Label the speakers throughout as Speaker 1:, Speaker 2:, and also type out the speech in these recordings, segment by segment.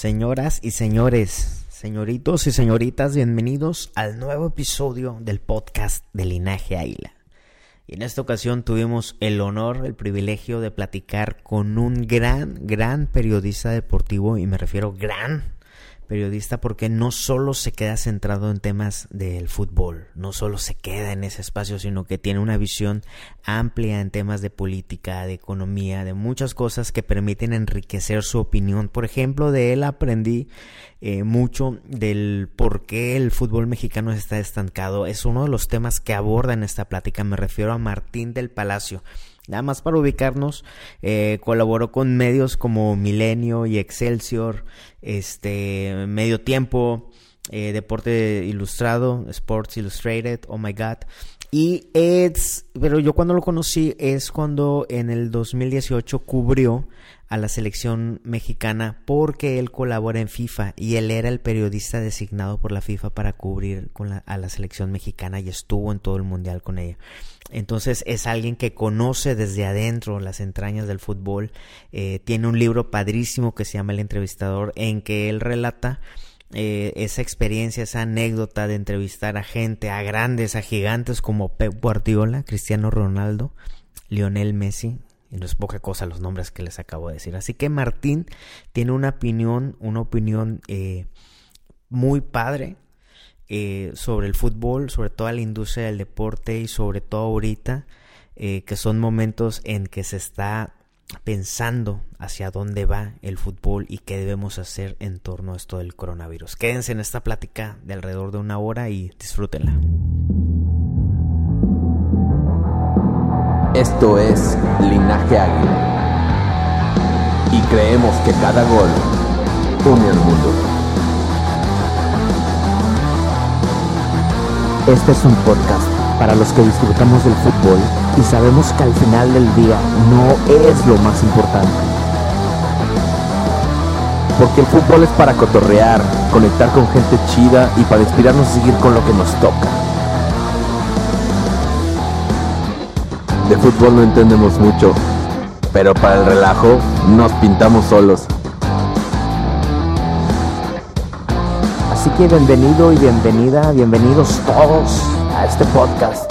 Speaker 1: Señoras y señores, señoritos y señoritas, bienvenidos al nuevo episodio del podcast de Linaje Águila. Y en esta ocasión tuvimos el honor, el privilegio de platicar con un gran, gran periodista deportivo, y me refiero gran periodista porque no solo se queda centrado en temas del fútbol, no solo se queda en ese espacio, sino que tiene una visión amplia en temas de política, de economía, de muchas cosas que permiten enriquecer su opinión. Por ejemplo, de él aprendí eh, mucho del por qué el fútbol mexicano está estancado. Es uno de los temas que aborda en esta plática. Me refiero a Martín del Palacio. Nada más para ubicarnos, eh, colaboró con medios como Milenio y Excelsior, este, Medio Tiempo, eh, Deporte Ilustrado, Sports Illustrated, Oh My God. Y es, pero yo cuando lo conocí es cuando en el 2018 cubrió a la selección mexicana porque él colabora en FIFA y él era el periodista designado por la FIFA para cubrir con a la selección mexicana y estuvo en todo el mundial con ella. Entonces es alguien que conoce desde adentro las entrañas del fútbol. Eh, tiene un libro padrísimo que se llama El entrevistador en que él relata eh, esa experiencia, esa anécdota de entrevistar a gente, a grandes, a gigantes como Pep Guardiola, Cristiano Ronaldo, Lionel Messi, y no es poca cosa los nombres que les acabo de decir. Así que Martín tiene una opinión, una opinión eh, muy padre eh, sobre el fútbol, sobre toda la industria del deporte y sobre todo ahorita, que son momentos en que se está pensando hacia dónde va el fútbol y qué debemos hacer en torno a esto del coronavirus. Quédense en esta plática de alrededor de una hora y disfrútenla.
Speaker 2: Esto es Linaje Águila. Y creemos que cada gol une al mundo.
Speaker 3: Este es un podcast para los que disfrutamos del fútbol y sabemos que al final del día no es lo más importante.
Speaker 2: Porque el fútbol es para cotorrear, conectar con gente chida y para inspirarnos a seguir con lo que nos toca. De fútbol no entendemos mucho, pero para el relajo nos pintamos solos.
Speaker 3: Así que bienvenido y bienvenida, bienvenidos todos a este podcast,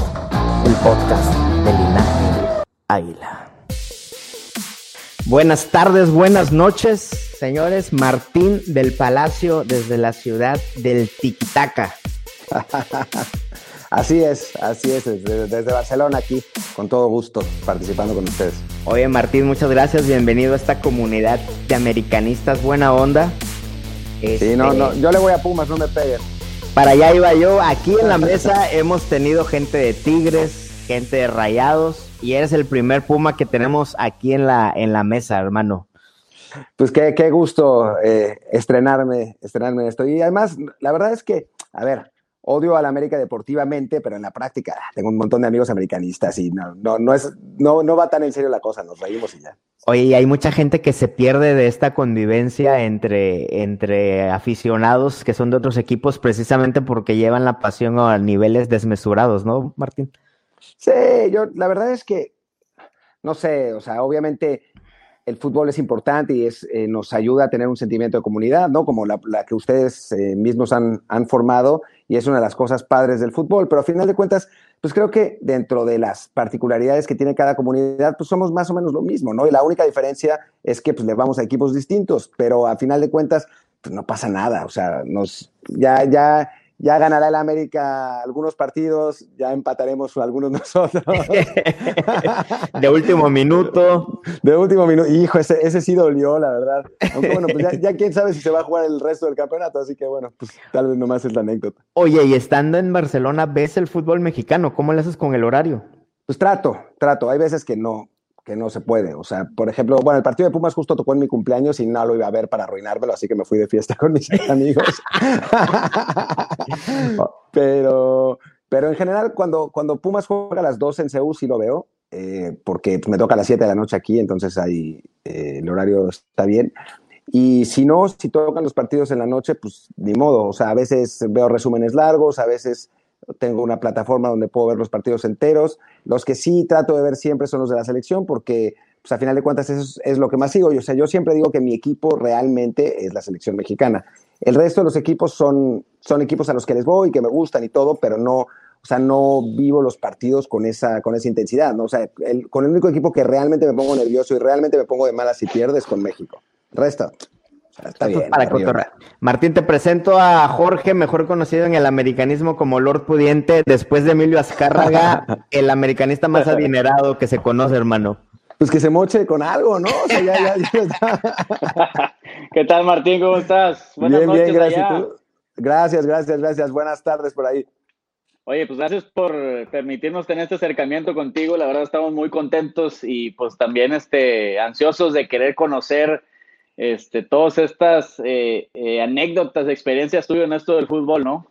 Speaker 3: el podcast de Linaje Águila.
Speaker 1: Buenas tardes, buenas noches, señores. Martín del Palacio desde la ciudad del Tiquitaca.
Speaker 4: Así es, así es, desde, desde, Barcelona aquí, con todo gusto, participando con ustedes.
Speaker 1: Oye Martín, muchas gracias, bienvenido a esta comunidad de americanistas, buena onda.
Speaker 4: Sí, no, no, yo le voy a Pumas, no me peguen.
Speaker 1: Para allá iba yo. Aquí en la mesa hemos tenido gente de Tigres, gente de Rayados, y eres el primer Puma que tenemos aquí en la, en la mesa, hermano.
Speaker 4: Pues qué, qué gusto eh, estrenarme, estrenarme en esto. Y además, la verdad es que, a ver, odio a la América deportivamente, pero en la práctica ah, tengo un montón de amigos americanistas y no, no, no, es, no, no va tan en serio la cosa, nos reímos y ya.
Speaker 1: Oye, y hay mucha gente que se pierde de esta convivencia entre, entre aficionados que son de otros equipos precisamente porque llevan la pasión a niveles desmesurados, ¿no, Martín?
Speaker 4: Sí, yo la verdad es que, no sé, o sea, obviamente el fútbol es importante y es, eh, nos ayuda a tener un sentimiento de comunidad, ¿no? Como la, que ustedes eh, mismos han, han, formado y es una de las cosas padres del fútbol, pero a final de cuentas, pues creo que dentro de las particularidades que tiene cada comunidad, pues somos más o menos lo mismo, ¿no? Y la única diferencia es que pues le vamos a equipos distintos, pero a final de cuentas, pues no pasa nada, o sea, nos, ya, ya, ya ganará el América algunos partidos, ya empataremos algunos nosotros.
Speaker 1: de último minuto.
Speaker 4: De último minuto. Hijo, ese, ese sí dolió, la verdad. Aunque bueno, pues ya, ya, quién sabe si se va a jugar el resto del campeonato, así que bueno, pues tal vez nomás es la anécdota.
Speaker 1: Oye, y estando en Barcelona, ¿ves el fútbol mexicano? ¿Cómo le haces con el horario?
Speaker 4: Pues trato, trato. Hay veces que no, que no se puede. O sea, por ejemplo, bueno, el partido de Pumas justo tocó en mi cumpleaños y no lo iba a ver para arruinármelo, así que me fui de fiesta con mis amigos. pero, pero en general, cuando, cuando Pumas juega a las 12 en Seúl, sí lo veo, eh, porque me toca a las 7 de la noche aquí, entonces ahí eh, el horario está bien. Y si no, si tocan los partidos en la noche, pues ni modo. O sea, a veces veo resúmenes largos, a veces tengo una plataforma donde puedo ver los partidos enteros. Los que sí trato de ver siempre son los de la selección porque, pues a final de cuentas, eso es, lo que más sigo. O sea, yo siempre digo que mi equipo realmente es la selección mexicana. El resto de los equipos son, son equipos a los que les voy, que me gustan y todo, pero no, o sea, no vivo los partidos con esa, con esa intensidad, ¿no? O sea, con el único equipo que realmente me pongo nervioso y realmente me pongo de malas si pierdes con México. Resta. Está bien,
Speaker 1: para Martín, te presento a Jorge, mejor conocido en el americanismo como Lord Pudiente, después de Emilio Azcárraga, el americanista más adinerado que se conoce, hermano.
Speaker 4: Pues que se moche con algo, ¿no? O sea, ya, ya,
Speaker 5: ¿Qué tal, Martín? ¿Cómo estás?
Speaker 4: Buenas bien, noches. Bien, gracias. Gracias, gracias, gracias. Buenas tardes por ahí.
Speaker 5: Oye, pues gracias por permitirnos tener este acercamiento contigo. La verdad estamos muy contentos y pues también este, ansiosos de querer conocer este, todas estas eh, eh, anécdotas, experiencias tuyas en esto del fútbol, ¿no?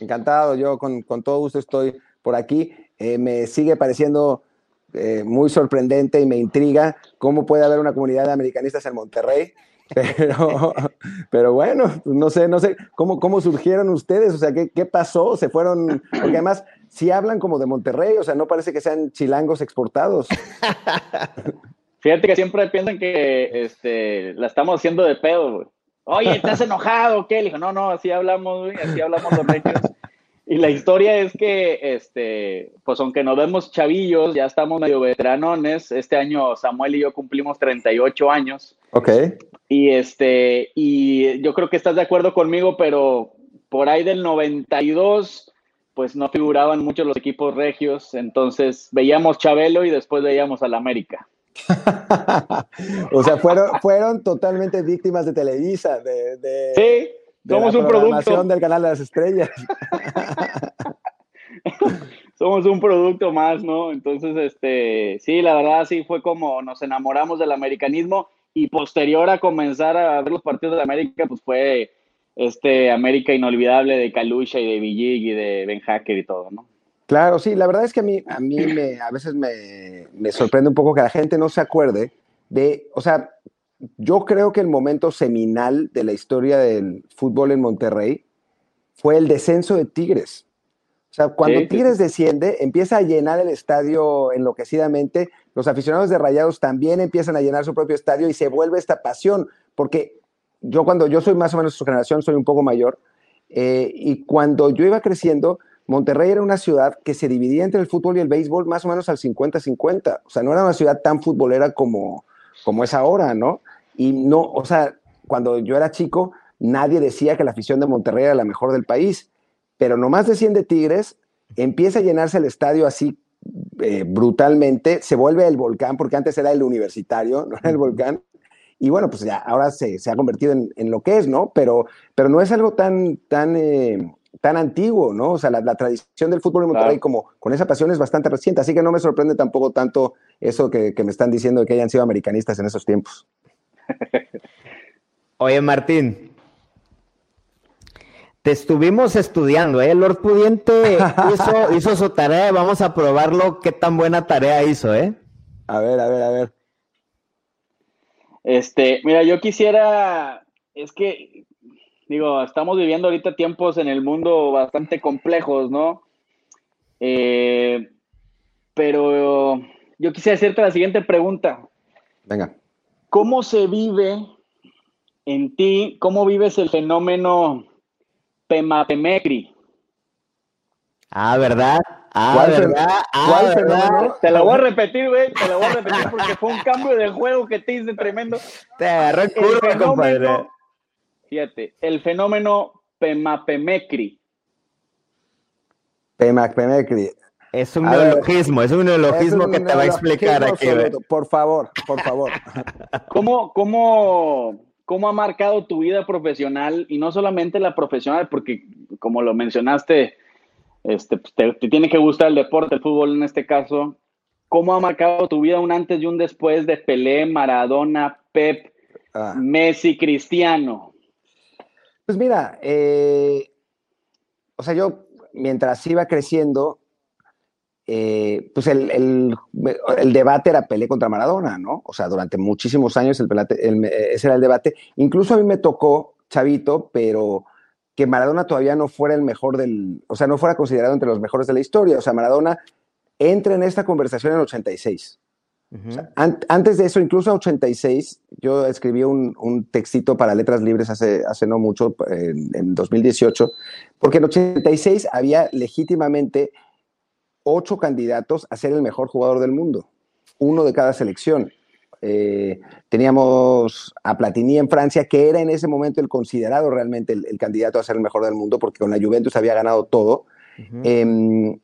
Speaker 4: Encantado, yo con, todo gusto estoy por aquí. Eh, me sigue pareciendo muy sorprendente y me intriga cómo puede haber una comunidad de americanistas en Monterrey. Pero, pero bueno, no sé, no sé, ¿cómo, cómo surgieron ustedes? O sea, ¿qué, ¿qué pasó? Se fueron, porque además, si hablan como de Monterrey, o sea, no parece que sean chilangos exportados.
Speaker 5: Fíjate que siempre piensan que este, la estamos haciendo de pedo, güey. Oye, ¿estás enojado? ¿Qué? Le dijo, no, no, así hablamos, güey, así hablamos los reyes. Y la historia es que, este, pues aunque nos vemos chavillos, ya estamos medio veteranones. Este año Samuel y yo cumplimos 38 años.
Speaker 4: Ok.
Speaker 5: Y este, y yo creo que estás de acuerdo conmigo, pero por ahí del 92, pues no figuraban mucho los equipos regios. Entonces veíamos Chabelo y después veíamos al América.
Speaker 4: o sea, fueron, fueron totalmente víctimas de Televisa, de, de
Speaker 5: sí, somos un producto
Speaker 4: del canal de las estrellas.
Speaker 5: somos un producto más, ¿no? Entonces, este, sí, la verdad sí fue como nos enamoramos del americanismo y posterior a comenzar a ver los partidos de la América, pues fue este América inolvidable de Kalusha y de Villig y de Ben Hacker y todo, ¿no?
Speaker 4: Claro, sí, la verdad es que a mí, a mí me, a veces me, me, sorprende un poco que la gente no se acuerde de, o sea, yo creo que el momento seminal de la historia del fútbol en Monterrey fue el descenso de Tigres. O sea, cuando Tigres desciende, empieza a llenar el estadio enloquecidamente, los aficionados de Rayados también empiezan a llenar su propio estadio y se vuelve esta pasión, porque yo cuando yo soy más o menos su generación, soy un poco mayor, eh, y cuando yo iba creciendo, Monterrey era una ciudad que se dividía entre el fútbol y el béisbol más o menos al 50-50. O sea, no era una ciudad tan futbolera como, como es ahora, ¿no? Y no, o sea, cuando yo era chico, nadie decía que la afición de Monterrey era la mejor del país. Pero nomás desciende Tigres, empieza a llenarse el estadio así eh, brutalmente, se vuelve el volcán, porque antes era el universitario, no era el volcán. Y bueno, pues ya ahora se, se ha convertido en, en, lo que es, ¿no? Pero, pero no es algo tan, tan eh, tan antiguo, ¿no? O sea, la, tradición del fútbol en Monterrey como con esa pasión es bastante reciente, así que no me sorprende tampoco tanto eso que, me están diciendo de que hayan sido americanistas en esos tiempos.
Speaker 1: Oye, Martín, te estuvimos estudiando, ¿eh? Lord Pudiente hizo, hizo su tarea, vamos a probarlo, qué tan buena tarea hizo, ¿eh?
Speaker 4: A ver, a ver, a ver.
Speaker 5: Este, mira, yo quisiera, es que digo, estamos viviendo ahorita tiempos en el mundo bastante complejos, ¿no? Eh, pero yo quisiera hacerte la siguiente pregunta.
Speaker 4: Venga.
Speaker 5: ¿Cómo se vive en ti, cómo vives el fenómeno Pemapemecri?
Speaker 1: Ah, ¿verdad? Ah, ¿verdad? Ah,
Speaker 5: ¿Cuál ¿verdad? Te lo voy a repetir, güey. Te lo voy a repetir porque fue un cambio de juego que te hice tremendo.
Speaker 1: Te agarró el curva, compadre.
Speaker 5: Fíjate, el fenómeno Pemapemecri.
Speaker 4: Pemapemecri.
Speaker 1: Es un neologismo, es un neologismo que te va a explicar aquí.
Speaker 4: Por favor, por favor.
Speaker 5: ¿Cómo, cómo, ¿Cómo ha marcado tu vida profesional y no solamente la profesional, porque como lo mencionaste, este, pues, te, tiene que gustar el deporte, el fútbol en este caso, ¿cómo ha marcado tu vida un antes y un después de Pelé, Maradona, Pep, ah. Messi, Cristiano?
Speaker 4: Pues mira, eh, o sea, yo mientras iba creciendo, eh, pues el, el, debate era Pelé contra Maradona, ¿no? O sea, durante muchísimos años el, ese era el debate. Incluso a mí me tocó, chavito, pero que Maradona todavía no fuera el mejor del, o sea, no fuera considerado entre los mejores de la historia. O sea, Maradona entra en esta conversación en 86. Antes de eso, incluso a 86, yo escribí un, un, textito para Letras Libres hace, hace no mucho, en, en 2018, porque en 86 había legítimamente ocho candidatos a ser el mejor jugador del mundo, uno de cada selección. Eh, teníamos a Platini en Francia, que era en ese momento el considerado realmente el, candidato a ser el mejor del mundo, porque con la Juventus había ganado todo. Em,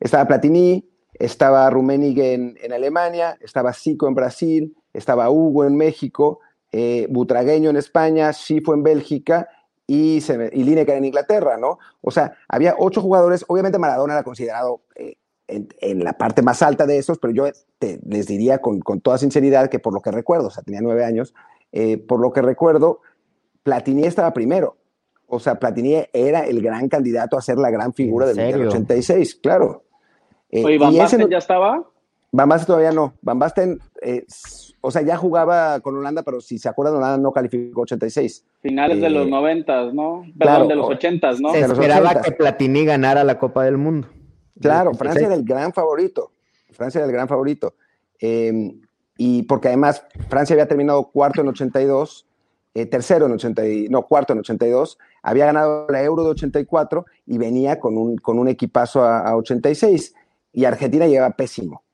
Speaker 4: estaba Platini, estaba Rummenigge en, Alemania, estaba Zico en Brasil, estaba Hugo en México, eh, Butragueño en España, Schifo en Bélgica y, y Lineker en Inglaterra, ¿no? O sea, había ocho jugadores, obviamente Maradona era considerado eh, en, la parte más alta de esos, pero yo les diría con, toda sinceridad que por lo que recuerdo, o sea, tenía nueve años, eh, por lo que recuerdo, Platini estaba primero. O sea, Platini era el gran candidato a ser la gran figura del 86, claro.
Speaker 5: Eh, ¿y Van Basten ya estaba?
Speaker 4: Van Basten todavía no. Van Basten o sea, ya jugaba con Holanda, pero si se acuerdan, Holanda no calificó 86.
Speaker 5: Finales de los 90, eh, ¿no? Perdón, de los 80, ¿no?
Speaker 1: Se esperaba que Platini ganara la Copa del Mundo.
Speaker 4: Claro, Francia era el gran favorito. Francia era el gran favorito. Em, y porque además Francia había terminado cuarto en 82, eh, tercero en 82, no, cuarto en 82, había ganado la Euro de 84 y venía con un, con un equipazo a, a 86. Y Argentina llegaba pésimo.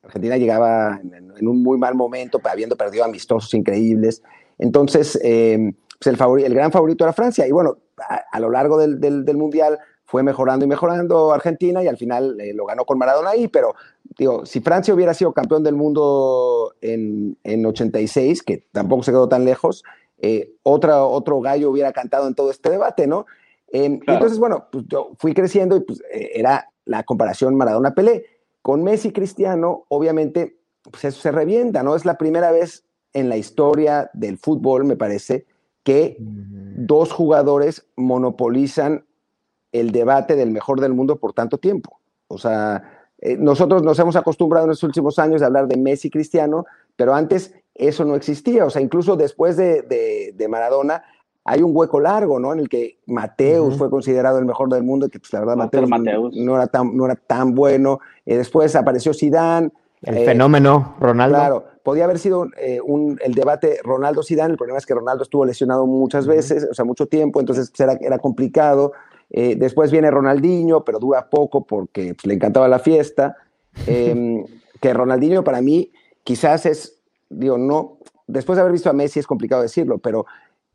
Speaker 4: Argentina llegaba en, un muy mal momento, habiendo perdido amistosos increíbles. Entonces, eh, pues el, el, gran favorito era Francia. Y bueno, a, lo largo del, Mundial fue mejorando y mejorando Argentina y al final eh, lo ganó con Maradona ahí. Pero, digo, si Francia hubiera sido campeón del mundo en, en 86, que tampoco se quedó tan lejos, eh, otra, otro gallo hubiera cantado en todo este debate, ¿no? Entonces, bueno, pues yo fui creciendo y pues era la comparación Maradona-Pelé. Con Messi y Cristiano, obviamente, pues eso se revienta, ¿no? Es la primera vez en la historia del fútbol, me parece, que dos jugadores monopolizan el debate del mejor del mundo por tanto tiempo. O sea, eh, nosotros nos hemos acostumbrado en los últimos años a hablar de Messi y Cristiano, pero antes eso no existía. O sea, incluso después de, de Maradona, hay un hueco largo, ¿no? En el que Mateus fue considerado el mejor del mundo, que pues la verdad Mateus, No, era tan, no era tan bueno. Eh, después apareció Zidane.
Speaker 1: El fenómeno Ronaldo.
Speaker 4: Claro, podía haber sido eh, un, el debate Ronaldo-Zidane, el problema es que Ronaldo estuvo lesionado muchas veces, o sea, mucho tiempo, entonces pues, era, era complicado. Eh, después viene Ronaldinho, pero dura poco porque pues, le encantaba la fiesta. Em, que Ronaldinho para mí quizás es, digo, no, después de haber visto a Messi es complicado decirlo, pero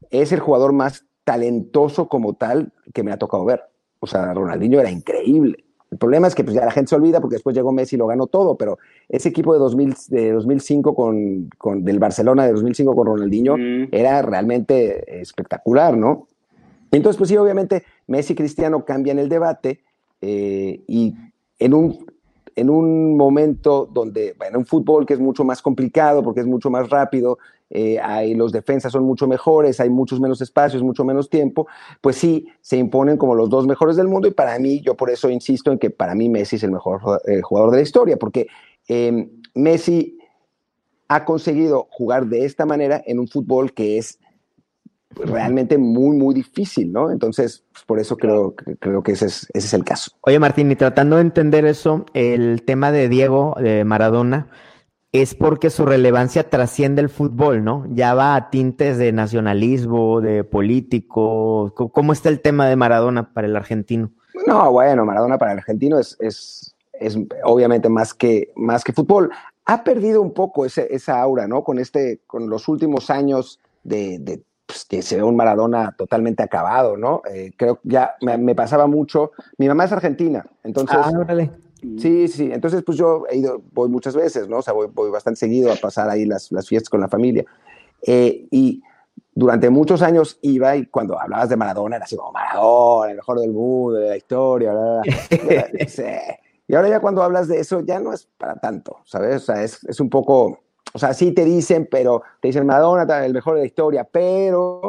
Speaker 4: es el jugador más talentoso como tal que me ha tocado ver. O sea, Ronaldinho era increíble. El problema es que pues, ya la gente se olvida porque después llegó Messi y lo ganó todo, pero ese equipo de, 2000, de 2005 con, con, del Barcelona de 2005 con Ronaldinho era realmente espectacular, ¿no? Entonces, pues sí, obviamente Messi y Cristiano cambian el debate eh, y en un en un momento donde, bueno, un fútbol que es mucho más complicado porque es mucho más rápido, eh, hay, los defensas son mucho mejores, hay muchos menos espacios, mucho menos tiempo, pues sí, se imponen como los dos mejores del mundo y para mí, yo por eso insisto en que para mí Messi es el mejor eh, jugador de la historia, porque eh, Messi ha conseguido jugar de esta manera en un fútbol que es realmente muy, muy difícil, ¿no? Entonces, pues, por eso creo, creo que ese es, ese es el caso.
Speaker 1: Oye, Martín, y tratando de entender eso, el tema de Diego, de Maradona, es porque su relevancia trasciende el fútbol, ¿no? Ya va a tintes de nacionalismo, de político. ¿Cómo está el tema de Maradona para el argentino?
Speaker 4: No, bueno, Maradona para el argentino es, es, es obviamente más que, más que fútbol. Ha perdido un poco ese, esa aura, ¿no? Con, este, con los últimos años de, de pues, que se ve un Maradona totalmente acabado, ¿no? Eh, creo que ya me, pasaba mucho. Mi mamá es argentina, entonces. Ah, Sí, sí, entonces pues yo he ido, voy muchas veces, ¿no? O sea, voy, bastante seguido a pasar ahí las, fiestas con la familia. Eh, y durante muchos años iba y cuando hablabas de Maradona era así como Maradona, el mejor del mundo, de la historia, bla, bla, Y ahora ya cuando hablas de eso, ya no es para tanto, ¿sabes? O sea, es, un poco, o sea, sí te dicen, pero te dicen Madonna, el mejor de la historia, pero,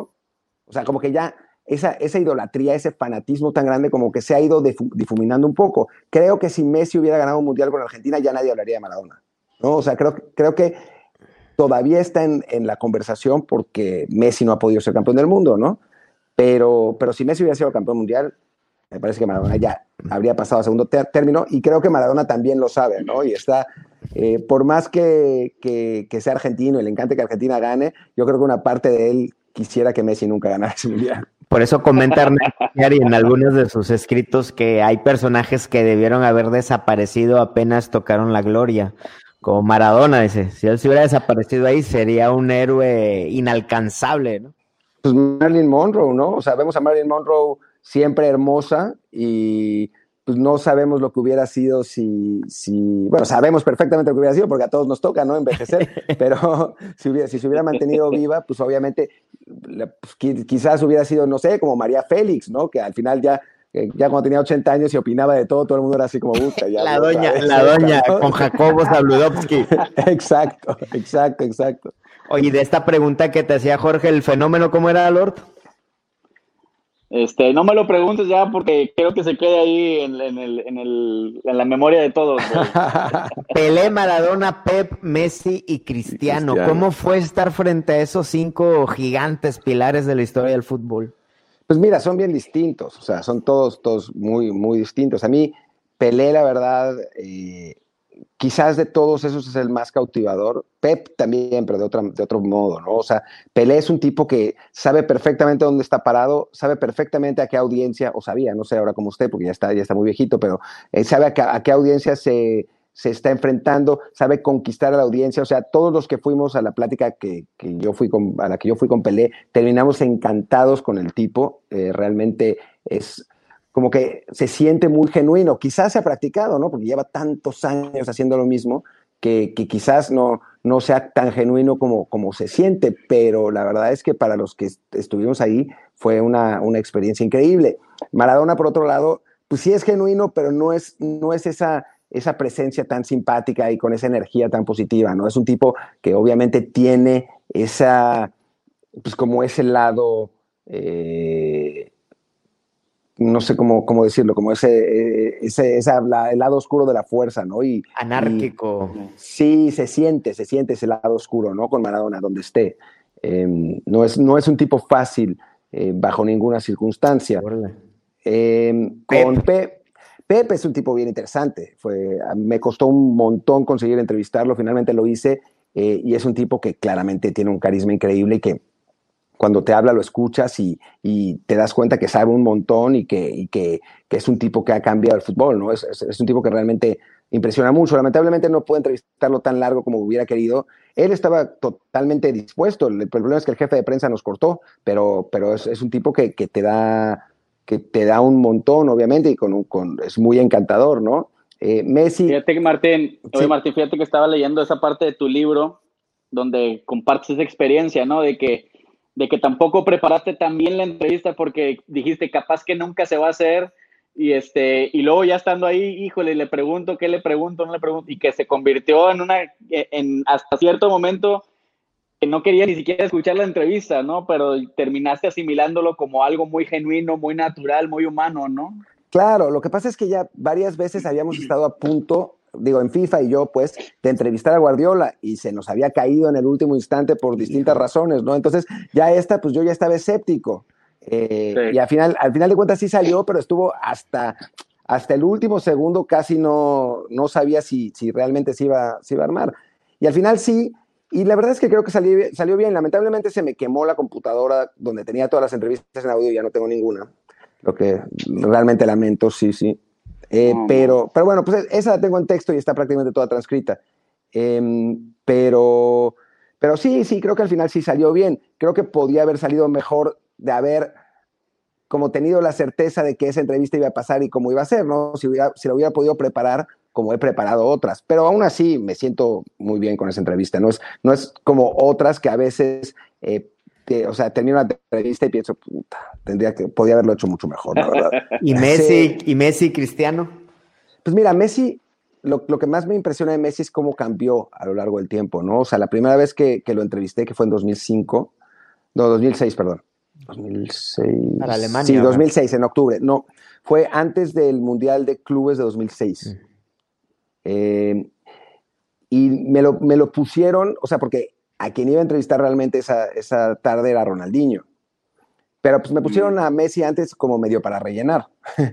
Speaker 4: o sea, como que ya esa, esa idolatría, ese fanatismo tan grande como que se ha ido difuminando un poco. Creo que si Messi hubiera ganado un mundial con Argentina, ya nadie hablaría de Maradona, ¿no? O sea, creo, creo que todavía está en, en la conversación porque Messi no ha podido ser campeón del mundo, ¿no? Pero, pero si Messi hubiera sido campeón mundial, me parece que Maradona ya habría pasado a segundo término y creo que Maradona también lo sabe, ¿no? Y está, eh, por más que, que, sea argentino y le encante que Argentina gane, yo creo que una parte de él quisiera que Messi nunca ganara ese mundial.
Speaker 1: Por eso comenta Ernesto en algunos de sus escritos que hay personajes que debieron haber desaparecido apenas tocaron la gloria. Como Maradona, dice, si él se hubiera desaparecido ahí sería un héroe inalcanzable, ¿no?
Speaker 4: Pues Marilyn Monroe, ¿no? O sea, vemos a Marilyn Monroe siempre hermosa y pues no sabemos lo que hubiera sido si, si, bueno, sabemos perfectamente lo que hubiera sido porque a todos nos toca, ¿no? Envejecer, pero si, hubiera, si se hubiera mantenido viva, pues obviamente pues, quizás hubiera sido, no sé, como María Félix, ¿no? Que al final ya eh, ya cuando tenía 80 años y opinaba de todo, todo el mundo era así como gusta.
Speaker 1: Ya, la doña, la doña, con Jacobo Zabludovsky.
Speaker 4: exacto, exacto, exacto.
Speaker 1: Oye, de esta pregunta que te hacía Jorge, ¿el fenómeno cómo era, Lord?
Speaker 5: Este, no me lo preguntes ya porque creo que se quede ahí en, en, la memoria de todos.
Speaker 1: Pelé, Maradona, Pep, Messi y Cristiano. ¿Cómo fue estar frente a esos cinco gigantes pilares de la historia del fútbol?
Speaker 4: Pues mira, son bien distintos, o sea, son todos, todos muy, muy distintos. A mí, Pelé, la verdad, eh, quizás de todos esos es el más cautivador. Pep también, pero de, otra, de otro modo, ¿no? O sea, Pelé es un tipo que sabe perfectamente dónde está parado, sabe perfectamente a qué audiencia, o sabía, no sé ahora como usted, porque ya está, ya está muy viejito, pero eh, sabe a qué, audiencia se, se, está enfrentando, sabe conquistar a la audiencia. O sea, todos los que fuimos a la plática que, que yo fui con, a la que yo fui con Pelé, terminamos encantados con el tipo. Eh, realmente es como que se siente muy genuino. Quizás se ha practicado, ¿no? Porque lleva tantos años haciendo lo mismo que, quizás no, no sea tan genuino como, como se siente, pero la verdad es que para los que estuvimos ahí fue una, una experiencia increíble. Maradona, por otro lado, pues sí es genuino, pero no es, no es esa, esa presencia tan simpática y con esa energía tan positiva, ¿no? Es un tipo que obviamente tiene esa, pues como ese lado... Eh, no sé cómo, cómo decirlo, como ese, ese, el lado oscuro de la fuerza, ¿no? Y,
Speaker 1: Anárquico.
Speaker 4: sí, se siente, se siente ese lado oscuro, ¿no? Con Maradona, donde esté. Em, no, es, no es un tipo fácil eh, bajo ninguna circunstancia. Em, con Pepe. Pepe es un tipo bien interesante. Fue, me costó un montón conseguir entrevistarlo, finalmente lo hice, eh, y es un tipo que claramente tiene un carisma increíble y que cuando te habla lo escuchas y, te das cuenta que sabe un montón y, que, que, es un tipo que ha cambiado el fútbol, ¿no? Es, un tipo que realmente impresiona mucho. Lamentablemente no puedo entrevistarlo tan largo como hubiera querido. Él estaba totalmente dispuesto. El problema es que el jefe de prensa nos cortó, pero, pero es, un tipo que, te da, que te da un montón, obviamente, y con, con es muy encantador, ¿no?
Speaker 5: Eh, Messi. Fíjate que Martín, oye Martín, fíjate que estaba leyendo esa parte de tu libro donde compartes esa experiencia, ¿no? De que de que tampoco preparaste tan bien la entrevista porque dijiste capaz que nunca se va a hacer y este y luego ya estando ahí, híjole, le pregunto, ¿qué le pregunto? No le pregunto y que se convirtió en una en hasta cierto momento que no quería ni siquiera escuchar la entrevista, ¿no? Pero terminaste asimilándolo como algo muy genuino, muy natural, muy humano, ¿no?
Speaker 4: Claro, lo que pasa es que ya varias veces habíamos estado a punto digo, en FIFA y yo, pues, de entrevistar a Guardiola y se nos había caído en el último instante por distintas razones, ¿no? Entonces, ya esta, pues yo ya estaba escéptico. Eh, y al final, al final de cuentas sí salió, pero estuvo hasta, hasta el último segundo, casi no, no sabía si, si realmente se iba, se iba a armar. Y al final sí, y la verdad es que creo que salió, salió bien. Lamentablemente se me quemó la computadora donde tenía todas las entrevistas en audio y ya no tengo ninguna. Lo que realmente lamento, sí, sí. Eh, pero, pero bueno, pues esa la tengo en texto y está prácticamente toda transcrita. Em, pero, pero sí, sí, creo que al final sí salió bien. Creo que podía haber salido mejor de haber como tenido la certeza de que esa entrevista iba a pasar y cómo iba a ser, ¿no? Si, hubiera, si lo hubiera podido preparar como he preparado otras. Pero aún así me siento muy bien con esa entrevista. No es, no es como otras que a veces eh, o sea, termino la entrevista y pienso, puta, tendría que, podía haberlo hecho mucho mejor, la verdad.
Speaker 1: ¿Y Messi, y Messi Cristiano?
Speaker 4: Pues mira, Messi, lo, lo, que más me impresiona de Messi es cómo cambió a lo largo del tiempo, ¿no? O sea, la primera vez que, que lo entrevisté, que fue en 2005, no, 2006, perdón. 2006.
Speaker 1: Para Alemania.
Speaker 4: Sí, 2006, en octubre. No, fue antes del Mundial de Clubes de 2006. Mm. Eh, y me lo, me lo, pusieron, o sea, porque a quien iba a entrevistar realmente esa, esa tarde era Ronaldinho. Pero pues me pusieron mm. a Messi antes como medio para rellenar.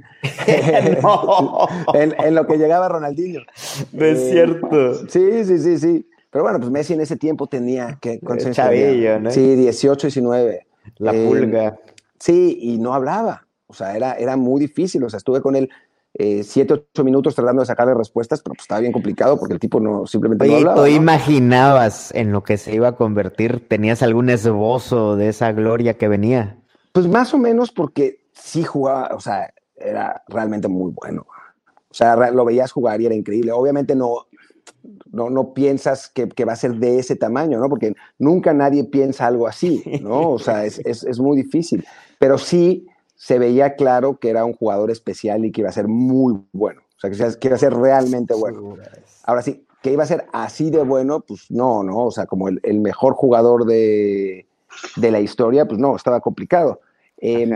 Speaker 4: en, en, lo que llegaba Ronaldinho.
Speaker 1: Es eh, cierto.
Speaker 4: Sí, sí, sí, sí. Pero bueno, pues Messi en ese tiempo tenía que...
Speaker 1: Chavillo, ¿no?
Speaker 4: Sí, 18, 19.
Speaker 1: La eh, pulga.
Speaker 4: Sí, y no hablaba. O sea, era, era muy difícil. O sea, estuve con él eh, siete, ocho minutos tratando de sacarle respuestas, pero pues estaba bien complicado porque el tipo no simplemente no hablaba.
Speaker 1: ¿Tú imaginabas en lo que se iba a convertir? ¿Tenías algún esbozo de esa gloria que venía?
Speaker 4: Pues más o menos porque sí jugaba, o sea, era realmente muy bueno. O sea, lo veías jugar y era increíble. Obviamente no, no, no piensas que, que, va a ser de ese tamaño, ¿no? Porque nunca nadie piensa algo así, ¿no? O sea, es, es, es muy difícil. Pero sí se veía claro que era un jugador especial y que iba a ser muy bueno. O sea, que, iba a ser realmente bueno. Ahora sí, que iba a ser así de bueno, pues no, ¿no? O sea, como el, el mejor jugador de, de, la historia, pues no, estaba complicado. Eh,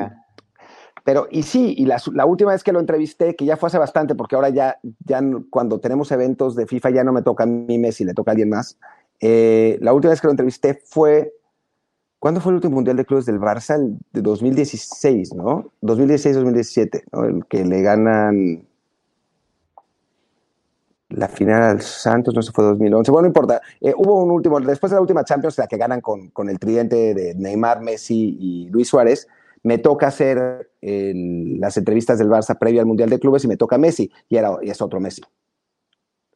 Speaker 4: pero, y sí, y la, la, última vez que lo entrevisté, que ya fue hace bastante, porque ahora ya, ya cuando tenemos eventos de FIFA ya no me toca a mí Messi, le toca a alguien más. Eh, la última vez que lo entrevisté fue, ¿cuándo fue el último Mundial de Clubes del Barça? El de 2016, ¿no? 2016-2017, ¿no? El que le ganan la final al Santos, no sé, fue 2011. Bueno, no importa. Eh, hubo un último, después de la última Champions, la que ganan con, con el tridente de Neymar, Messi y Luis Suárez, me toca hacer las entrevistas del Barça previo al Mundial de Clubes y me toca Messi, y, era, y es otro Messi.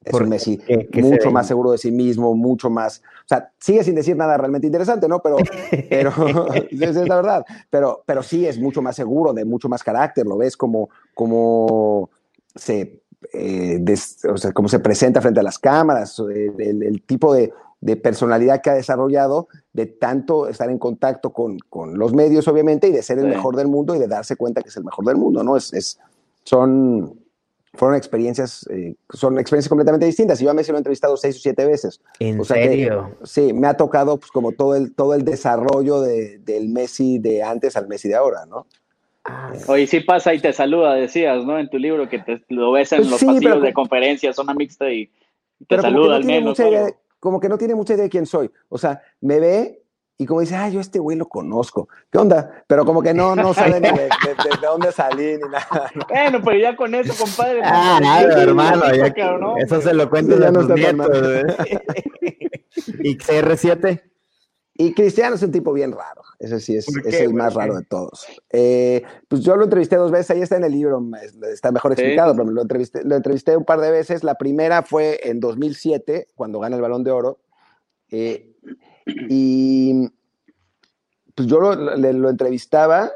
Speaker 4: Es un Messi mucho más seguro de sí mismo, mucho más. O sea, sigue sin decir nada realmente interesante, ¿no? Pero, pero es, la verdad. Pero, pero sí es mucho más seguro, de mucho más carácter. Lo ves como, como se, eh, des, o sea, cómo se presenta frente a las cámaras, el, el tipo de, de personalidad que ha desarrollado, de tanto estar en contacto con, con los medios, obviamente, y de ser el sí. mejor del mundo y de darse cuenta que es el mejor del mundo, ¿no? Es, es son, fueron experiencias, eh, son experiencias completamente distintas. Yo a Messi lo he entrevistado seis o siete veces.
Speaker 1: ¿En o sea serio?
Speaker 4: Que, sí, me ha tocado pues, como todo el, todo el desarrollo de, del Messi de antes al Messi de ahora, ¿no?
Speaker 5: Ah, Oye, sí pasa y te saluda, decías, ¿no? En tu libro que te, lo ves en pues los sí, pasillos pero, de conferencias, zona mixta y te saluda
Speaker 4: no
Speaker 5: al menos.
Speaker 4: Idea, como que no tiene mucha idea de quién soy. O sea, me ve y como dice, ah, yo este güey lo conozco. ¿Qué onda? Pero como que no, no sabe ni de, de, de, de, dónde salí ni nada.
Speaker 5: Bueno, pero ya con eso, compadre.
Speaker 1: Ah, nada, hermano. Ya, ¿no? Eso se lo cuento sí, a tus no nietos. ¿Y CR7?
Speaker 4: Y Cristiano es un tipo bien raro. Ese sí es, es el más raro de todos. Eh, pues yo lo entrevisté dos veces, ahí está en el libro, está mejor explicado, sí. pero lo entrevisté, lo entrevisté un par de veces. La primera fue en 2007, cuando gana el Balón de Oro. Eh, y pues yo lo, lo, lo, entrevistaba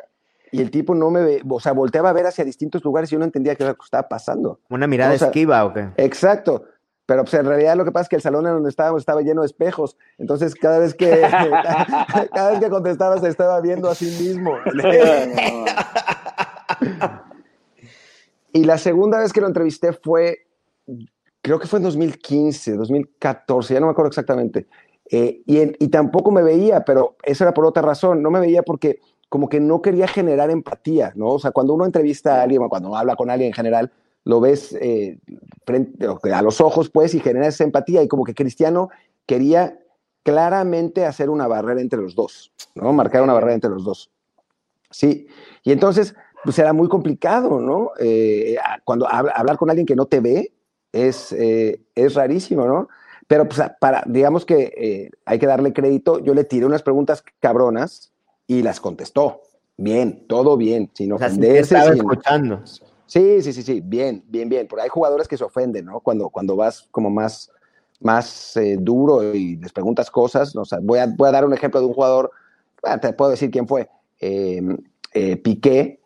Speaker 4: y el tipo no me ve, o sea, volteaba a ver hacia distintos lugares y yo no entendía qué estaba pasando.
Speaker 1: ¿Una mirada o sea, esquiva o qué?
Speaker 4: Exacto. Pero pues en realidad lo que pasa es que el salón en donde estábamos estaba lleno de espejos. Entonces cada vez que cada vez que contestaba se estaba viendo a sí mismo. y la segunda vez que lo entrevisté fue, creo que fue en 2015, 2014, ya no me acuerdo exactamente. Eh, y, en, y tampoco me veía, pero eso era por otra razón. No me veía porque como que no quería generar empatía, ¿no? O sea, cuando uno entrevista a alguien, o cuando habla con alguien en general, lo ves eh, frente, a los ojos, pues, y genera esa empatía. Y como que Cristiano quería claramente hacer una barrera entre los dos, ¿no? Marcar una barrera entre los dos. Sí. Y entonces, pues era muy complicado, ¿no? Eh, cuando hablar con alguien que no te ve es, eh, es rarísimo, ¿no? Pero, pues, para, digamos que eh, hay que darle crédito. Yo le tiré unas preguntas cabronas y las contestó. Bien, todo bien, sin ofenderse.
Speaker 1: O sea, escuchando.
Speaker 4: Sí, sí, sí, sí, bien, bien, bien. Porque hay jugadores que se ofenden, ¿no? Cuando, cuando vas como más, más eh, duro y les preguntas cosas. O sea, voy a, voy a dar un ejemplo de un jugador, bueno, te puedo decir quién fue, eh, eh, Piqué,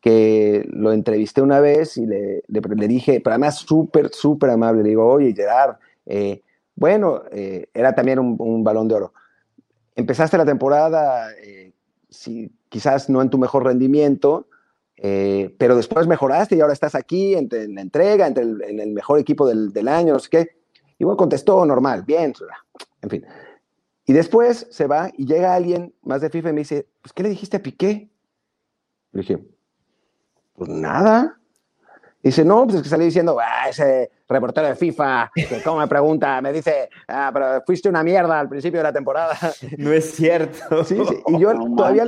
Speaker 4: que lo entrevisté una vez y le, le, le dije, pero además súper, súper amable, le digo, oye, Gerard, eh, bueno, era también un, balón de oro. Empezaste la temporada, si, quizás no en tu mejor rendimiento, eh, pero después mejoraste y ahora estás aquí en, la entrega, entre el, en el mejor equipo del, del, año, no sé qué. Y bueno, contestó normal, bien, en fin. Y después se va y llega alguien más de FIFA y me dice, pues, ¿qué le dijiste a Piqué? Le dije, pues nada. Dice, no, pues es que salí diciendo, ah, ese reportero de FIFA, que como me pregunta, me dice, ah, pero fuiste una mierda al principio de la temporada.
Speaker 1: No es cierto.
Speaker 4: Sí, sí. Y yo todavía,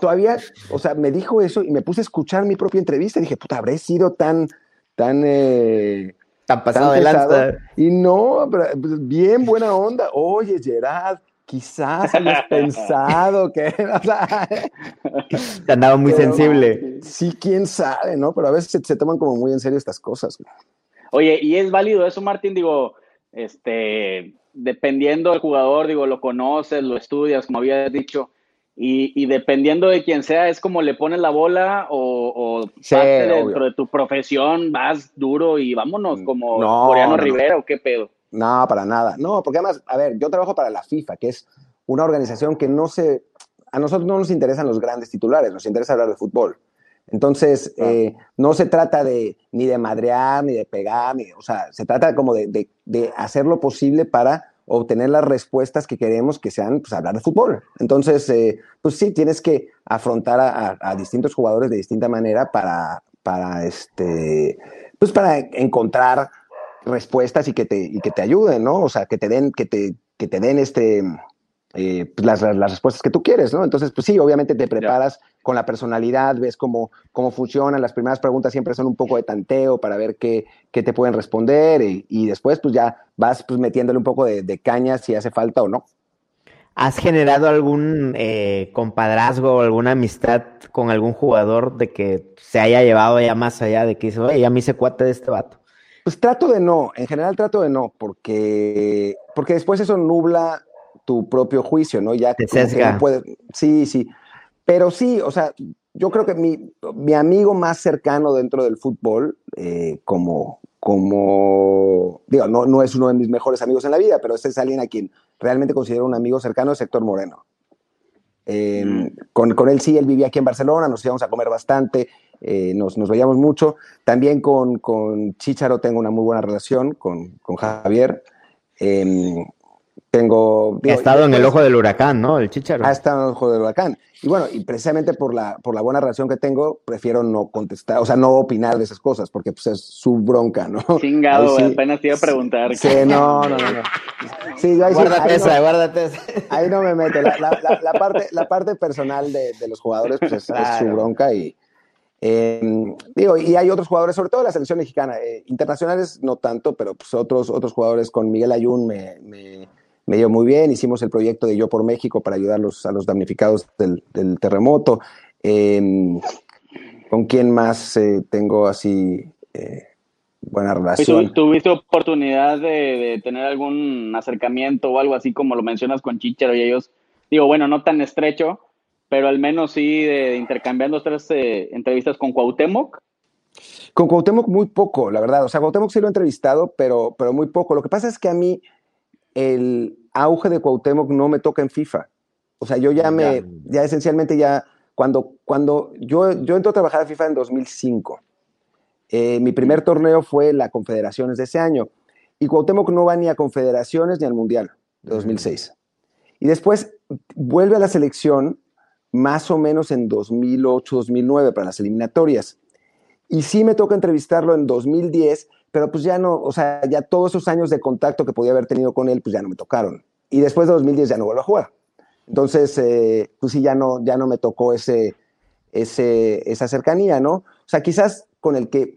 Speaker 4: todavía, o sea, me dijo eso y me puse a escuchar mi propia entrevista y dije, puta, habré sido tan, tan... Eh,
Speaker 1: tan pasado de lanza.
Speaker 4: Y no, pero pues, bien buena onda. Oye, Gerard, quizás hayas pensado que...
Speaker 1: Te andaba muy sensible.
Speaker 4: Sí, quién sabe, ¿no? Pero a veces se, toman como muy en serio estas cosas.
Speaker 5: Oye, ¿y es válido eso, Martín? Digo, este, dependiendo del jugador, digo, lo conoces, lo estudias, como habías dicho, y, dependiendo de quién sea, es como le pones la bola o, parte dentro de tu profesión, vas duro y vámonos, como Coreano Rivera o qué pedo.
Speaker 4: No, para nada. No, porque además, a ver, yo trabajo para la FIFA, que es una organización que no se... A nosotros no nos interesan los grandes titulares, nos interesa hablar de fútbol. Entonces, eh, no se trata de ni de madrear, ni de pegar, ni, o sea, se trata como de, de, hacer lo posible para obtener las respuestas que queremos que sean, pues, hablar de fútbol. Entonces, eh, pues sí, tienes que afrontar a, a, distintos jugadores de distinta manera para, para, este, pues para encontrar respuestas y que te, y que te ayuden, ¿no? O sea, que te den, que te, que te den este, eh, pues las, las, respuestas que tú quieres, ¿no? Entonces, pues sí, obviamente te preparas con la personalidad, ves cómo, cómo funcionan. Las primeras preguntas siempre son un poco de tanteo para ver qué, qué te pueden responder y, después pues ya vas pues metiéndole un poco de, de, caña si hace falta o no.
Speaker 1: ¿Has generado algún eh, compadrazgo o alguna amistad con algún jugador de que se haya llevado ya más allá de que dice, oye, ya me hice cuate de este vato?
Speaker 4: Pues trato de no, en general trato de no, porque, porque después eso nubla tu propio juicio, ¿no? Ya
Speaker 1: Te sesga.
Speaker 4: Puede, sí, sí. Pero sí, o sea, yo creo que mi, mi amigo más cercano dentro del fútbol, eh, como, como, digo, no, no es uno de mis mejores amigos en la vida, pero este es alguien a quien realmente considero un amigo cercano, es Héctor Moreno. Eh, mm. con, con, él sí, él vivía aquí en Barcelona, nos íbamos a comer bastante, eh, nos, nos, veíamos mucho. También con, con Chicharo tengo una muy buena relación, con, con Javier. Eh, tengo,
Speaker 1: ha estado en el ojo del huracán, ¿no? El Chicharo.
Speaker 4: Ha estado en el ojo del huracán. Y bueno, y precisamente por la, por la buena relación que tengo, prefiero no contestar, o sea, no opinar de esas cosas, porque pues es su bronca, ¿no?
Speaker 5: Chingado, apenas te iba a preguntar.
Speaker 4: Sí, no, no, no. Sí,
Speaker 1: yo ahí guárdate esa, no, guárdate esa.
Speaker 4: Ahí no me meto. La, la, la, parte, la parte personal de, de los jugadores, pues es, su bronca y... Eh, digo, y hay otros jugadores, sobre todo la selección mexicana, eh, internacionales no tanto, pero pues otros, otros jugadores con Miguel Ayun me, me me dio muy bien. Hicimos el proyecto de Yo por México para ayudar a los damnificados del, terremoto. Em, ¿Con quién más eh, tengo así eh, buena relación?
Speaker 5: ¿Tuviste oportunidad de, tener algún acercamiento o algo así como lo mencionas con Chicharo y ellos? Digo, bueno, no tan estrecho, pero al menos sí de, intercambiando tres eh, entrevistas con Cuauhtémoc.
Speaker 4: Con Cuauhtémoc muy poco, la verdad. O sea, Cuauhtémoc sí lo he entrevistado, pero, pero muy poco. Lo que pasa es que a mí el auge de Cuauhtémoc no me toca en FIFA. O sea, yo ya me, ya esencialmente ya, cuando, cuando yo, yo entro a trabajar en FIFA en 2005, eh, mi primer torneo fue la Confederaciones de ese año. Y Cuauhtémoc no va ni a Confederaciones ni al Mundial de 2006. Y después vuelve a la selección más o menos en 2008, 2009 para las eliminatorias. Y sí me toca entrevistarlo en 2010 pero pues ya no, o sea, ya todos esos años de contacto que podía haber tenido con él, pues ya no me tocaron. Y después de 2010 ya no vuelvo a jugar. Entonces, eh, pues sí, ya no, ya no me tocó ese, ese, esa cercanía, ¿no? O sea, quizás con el que,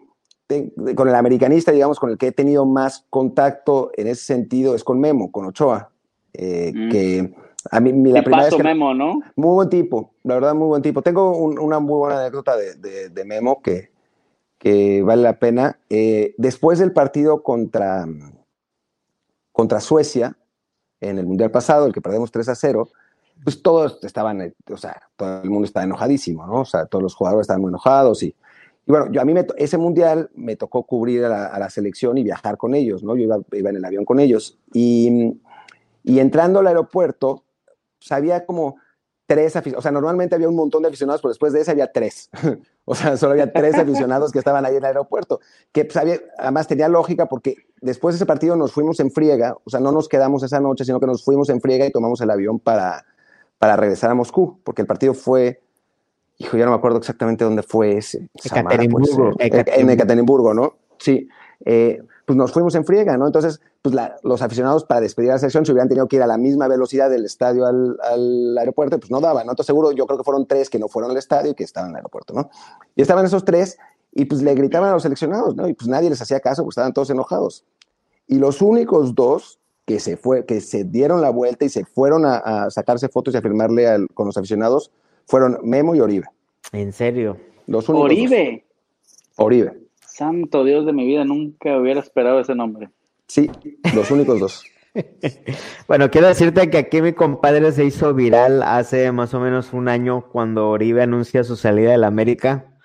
Speaker 4: con el americanista, digamos, con el que he tenido más contacto en ese sentido es con Memo, con Ochoa, eh, mm. que a mí la primera vez
Speaker 5: Memo, ¿no?
Speaker 4: Muy buen tipo, la verdad, muy buen tipo. Tengo una muy buena anécdota de, de Memo que que vale la pena. Eh, después del partido contra, contra Suecia, en el Mundial pasado, el que perdemos 3 a 0, pues todos estaban, eh, o sea, todo el mundo estaba enojadísimo, ¿no? O sea, todos los jugadores estaban muy enojados y, y bueno, yo a mí me, ese Mundial me tocó cubrir a la, selección y viajar con ellos, ¿no? Yo iba, iba, en el avión con ellos y, y entrando al aeropuerto, sabía pues, como tres aficionados, o sea, normalmente había un montón de aficionados, pero después de ese había tres. o sea, solo había tres aficionados que estaban ahí en el aeropuerto, que pues, había, además tenía lógica porque después de ese partido nos fuimos en friega, o sea, no nos quedamos esa noche, sino que nos fuimos en friega y tomamos el avión para, para regresar a Moscú, porque el partido fue, hijo, ya no me acuerdo exactamente dónde fue ese.
Speaker 1: Ekaterimburgo.
Speaker 4: En Ekaterimburgo, ¿no? Sí. Eh, pues nos fuimos en friega, ¿no? Entonces, pues los aficionados para despedir a la selección, si hubieran tenido que ir a la misma velocidad del estadio al, aeropuerto, pues no daban, ¿no? Entonces seguro, yo creo que fueron tres que no fueron al estadio y que estaban en el aeropuerto, ¿no? Y estaban esos tres y pues le gritaban a los seleccionados, ¿no? Y pues nadie les hacía caso, pues estaban todos enojados. Y los únicos dos que se, fue, que se dieron la vuelta y se fueron a, sacarse fotos y a firmarle con los aficionados fueron Memo y Oribe.
Speaker 1: ¿En serio?
Speaker 4: Los
Speaker 5: únicos Oribe.
Speaker 4: Oribe.
Speaker 5: Santo Dios de mi vida, nunca hubiera esperado ese nombre.
Speaker 4: Sí, los únicos dos.
Speaker 1: bueno, quiero decirte que aquí mi compadre se hizo viral hace más o menos un año cuando Oribe anuncia su salida del América.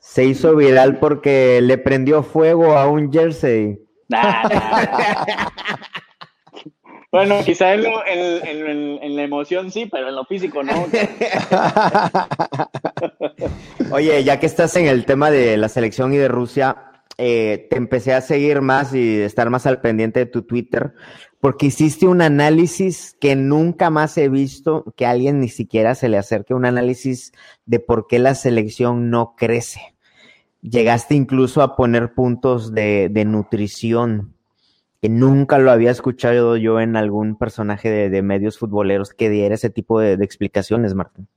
Speaker 1: Se hizo viral porque le prendió fuego a un jersey.
Speaker 5: bueno, quizá en, en, la emoción sí, pero en lo físico no.
Speaker 1: Oye, ya que estás en el tema de la selección y de Rusia, eh, te empecé a seguir más y estar más al pendiente de tu Twitter, porque hiciste un análisis que nunca más he visto que a alguien ni siquiera se le acerque, un análisis de por qué la selección no crece. Llegaste incluso a poner puntos de, nutrición, que nunca lo había escuchado yo en algún personaje de, medios futboleros que diera ese tipo de, explicaciones, Martín.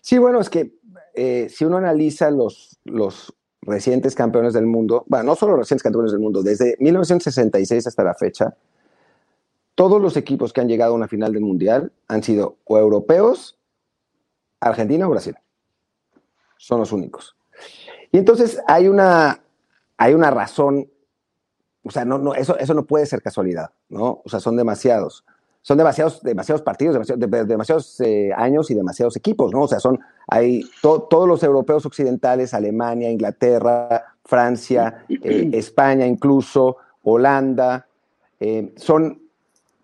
Speaker 4: Sí, bueno, es que eh, si uno analiza los, los recientes campeones del mundo, bueno, no solo recientes campeones del mundo, desde 1966 hasta la fecha, todos los equipos que han llegado a una final del mundial han sido o europeos, Argentina o Brasil. Son los únicos. Y entonces hay una, hay una razón, o sea, no, no, eso, eso no puede ser casualidad, ¿no? O sea, son demasiados son demasiados, demasiados partidos, demasiados, demasiados eh, años y demasiados equipos, ¿no? O sea, son, hay todos los europeos occidentales, Alemania, Inglaterra, Francia, eh, España incluso, Holanda, eh, son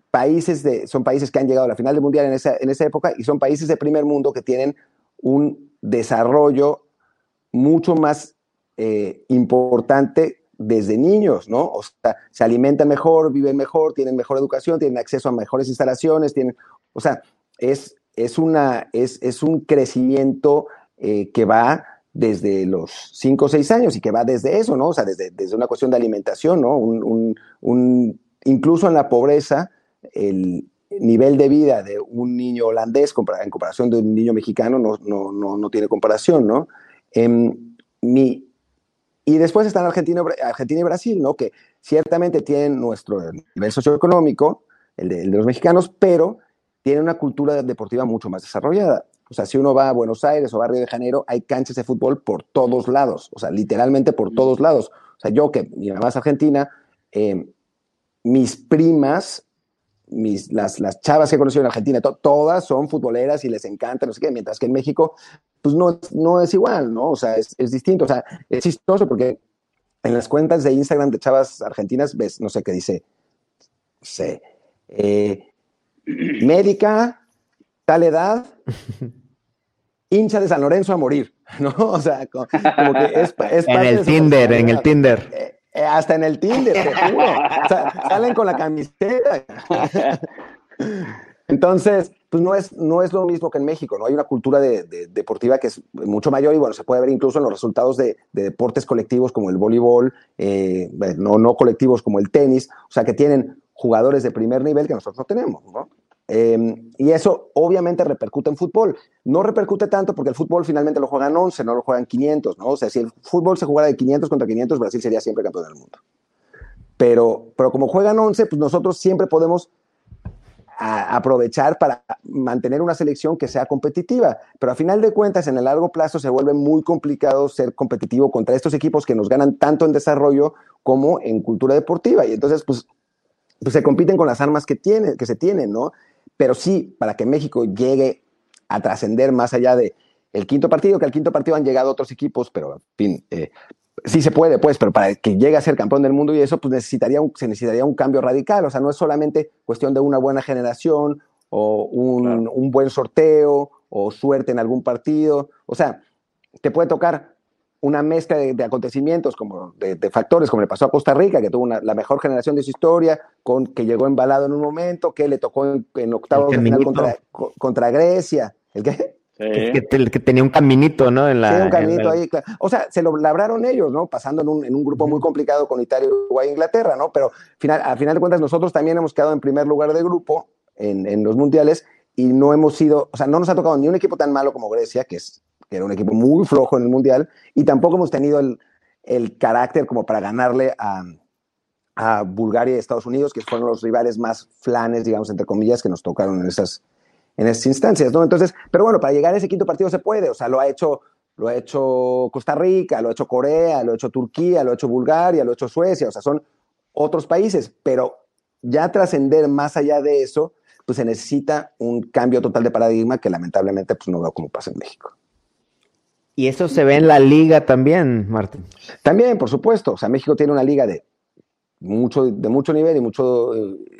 Speaker 4: países de, son países que han llegado a la final del mundial en esa, en esa época y son países de primer mundo que tienen un desarrollo mucho más importante desde niños, ¿no? O sea, se alimentan mejor, viven mejor, tienen mejor educación, tienen acceso a mejores instalaciones, tienen, o sea, es, es, una, es, es un crecimiento eh, que va desde los 5 o 6 años y que va desde eso, ¿no? O sea, desde, desde una cuestión de alimentación, ¿no? Un, un, incluso en la pobreza, el nivel de vida de un niño holandés en comparación de un niño mexicano no, no, no, no tiene comparación, ¿no? Em, mi, y después están Argentina, Argentina y Brasil, ¿no? Que ciertamente tienen nuestro nivel socioeconómico, el de, los mexicanos, pero tienen una cultura deportiva mucho más desarrollada. O sea, si uno va a Buenos Aires o a Río de Janeiro, hay canchas de fútbol por todos lados, o sea, literalmente por todos lados. O sea, yo que mi mamá es argentina, eh, mis primas, mis, las, las chavas que he conocido en Argentina, todas son futboleras y les encanta, no sé qué, mientras que en México pues no, no es igual, ¿no? O sea, es, distinto. O sea, es chistoso porque en las cuentas de Instagram de chavas argentinas ves, no sé qué dice, no sé, eh, médica, tal edad, hincha de San Lorenzo a morir, ¿no? O sea, como, que es, es
Speaker 1: En el Tinder, en el Tinder.
Speaker 4: Eh, hasta en el Tinder, te juro. O sea, salen con la camiseta. Entonces, pues no es, no es lo mismo que en México, ¿no? Hay una cultura de, deportiva que es mucho mayor y bueno, se puede ver incluso en los resultados de, deportes colectivos como el voleibol, eh, no, no colectivos como el tenis, o sea, que tienen jugadores de primer nivel que nosotros no tenemos, ¿no? Em, y eso obviamente repercute en fútbol. No repercute tanto porque el fútbol finalmente lo juegan 11, no lo juegan 500, ¿no? O sea, si el fútbol se jugara de 500 contra 500, Brasil sería siempre campeón del mundo. Pero, pero como juegan 11, pues nosotros siempre podemos aprovechar para mantener una selección que sea competitiva. Pero a final de cuentas, en el largo plazo se vuelve muy complicado ser competitivo contra estos equipos que nos ganan tanto en desarrollo como en cultura deportiva. Y entonces, pues, pues se compiten con las armas que, tienen, que se tienen, ¿no? Pero sí, para que México llegue a trascender más allá de el quinto partido, que al quinto partido han llegado otros equipos, pero en fin, eh, sí se puede, pues, pero para que llegue a ser campeón del mundo y eso, pues necesitaría se necesitaría un cambio radical. O sea, no es solamente cuestión de una buena generación o un, un buen sorteo, o suerte en algún partido. O sea, te puede tocar una mezcla de, acontecimientes, como de, factores, como le pasó a Costa Rica, que tuvo la mejor generación de su historia, con, que llegó embalado en un momento, que le tocó en, en octavos de final contra, contra, Grecia. ¿El qué?
Speaker 1: Que, que, tenía un caminito, ¿no? En
Speaker 4: la, sí, un caminito ahí. O sea, se lo labraron ellos, ¿no? Pasando en un, en un grupo muy complicado con Italia, Uruguay e Inglaterra, ¿no? Pero final, a final de cuentas nosotros también hemos quedado en primer lugar de grupo en, en los mundiales y no hemos sido, o sea, no nos ha tocado ni un equipo tan malo como Grecia, que es era un equipo muy flojo en el Mundial, y tampoco hemos tenido el, carácter como para ganarle a, a, Bulgaria y Estados Unidos, que fueron los rivales más flanes, digamos, entre comillas, que nos tocaron en esas, en esas instancias, ¿no? Entonces, pero bueno, para llegar a ese quinto partido se puede, o sea, lo ha hecho, lo ha hecho Costa Rica, lo ha hecho Corea, lo ha hecho Turquía, lo ha hecho Bulgaria, lo ha hecho Suecia, o sea, son otros países, pero ya trascender más allá de eso, pues se necesita un cambio total de paradigma que lamentablemente pues no veo como pasa en México.
Speaker 1: Y eso se ve en la liga también, Martín.
Speaker 4: También, por supuesto. O sea, México tiene una liga de mucho, de mucho nivel y mucho,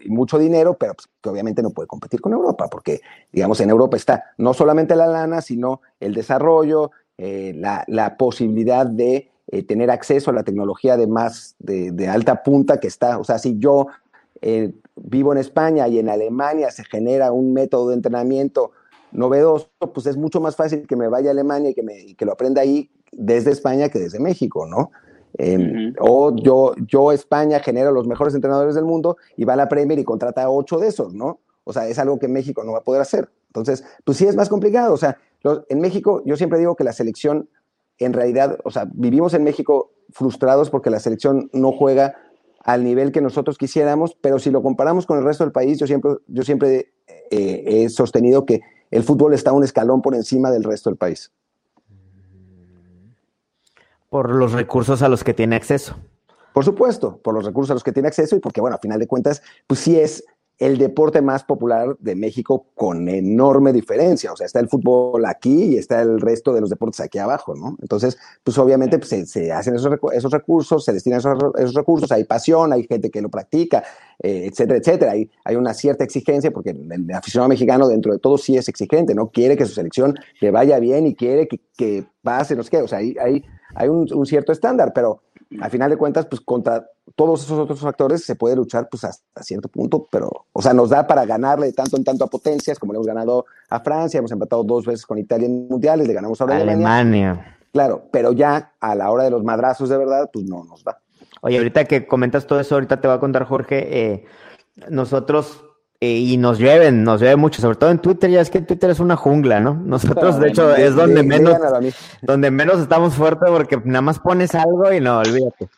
Speaker 4: mucho dinero, pero pues, que obviamente no puede competir con Europa, porque, digamos, en Europa está no solamente la lana, sino el desarrollo, eh, la, posibilidad de eh, tener acceso a la tecnología de más, de, alta punta que está. O sea, si yo eh, vivo en España y en Alemania se genera un método de entrenamiento novedoso, pues es mucho más fácil que me vaya a Alemania y que, me, que lo aprenda ahí desde España que desde México, ¿no? Em, o yo, yo, España, genero los mejores entrenadores del mundo y va a la Premier y contrata a ocho de esos, ¿no? O sea, es algo que México no va a poder hacer. Entonces, pues sí es más complicado. O sea, en México yo siempre digo que la selección, en realidad, o sea, vivimos en México frustrados porque la selección no juega al nivel que nosotros quisiéramos, pero si lo comparamos con el resto del país, yo siempre, yo siempre eh, he sostenido que el fútbol está un escalón por encima del resto del país.
Speaker 1: Por los recursos a los que tiene acceso.
Speaker 4: Por supuesto, por los recursos a los que tiene acceso y porque, bueno, a final de cuentas, pues sí es el deporte más popular de México con enorme diferencia. O sea, está el fútbol aquí y está el resto de los deportes aquí abajo, ¿no? Entonces, pues obviamente pues, se, hacen esos, esos, recursos, se destinan esos, recursos, hay pasión, hay gente que lo practica, eh, etcétera, etcétera. Hay, hay una cierta exigencia porque el, aficionado mexicano dentro de todo sí es exigente, ¿no? Quiere que su selección le vaya bien y quiere que, que pase, no sé qué. O sea, hay, hay, hay un cierto estándar, pero al final de cuentas, pues contra todos esos otros factores se puede luchar pues hasta cierto punto, pero, o sea, nos da para ganarle tanto en tanto a potencias, como le hemos ganado a Francia, hemos empatado dos veces con Italia en mundiales, le ganamos ahora a Alemania. Claro, pero ya a la hora de los madrazos de verdad, pues no nos da.
Speaker 1: Oye, ahorita que comentas todo eso, ahorita te va a contar Jorge, eh, nosotros eh, y nos llueven, nos llueve mucho, sobre todo en Twitter, ya es que Twitter es una jungla, ¿no? Nosotros, de hecho, es donde menos, donde menos estamos fuertes porque nada más pones algo y no, olvídate.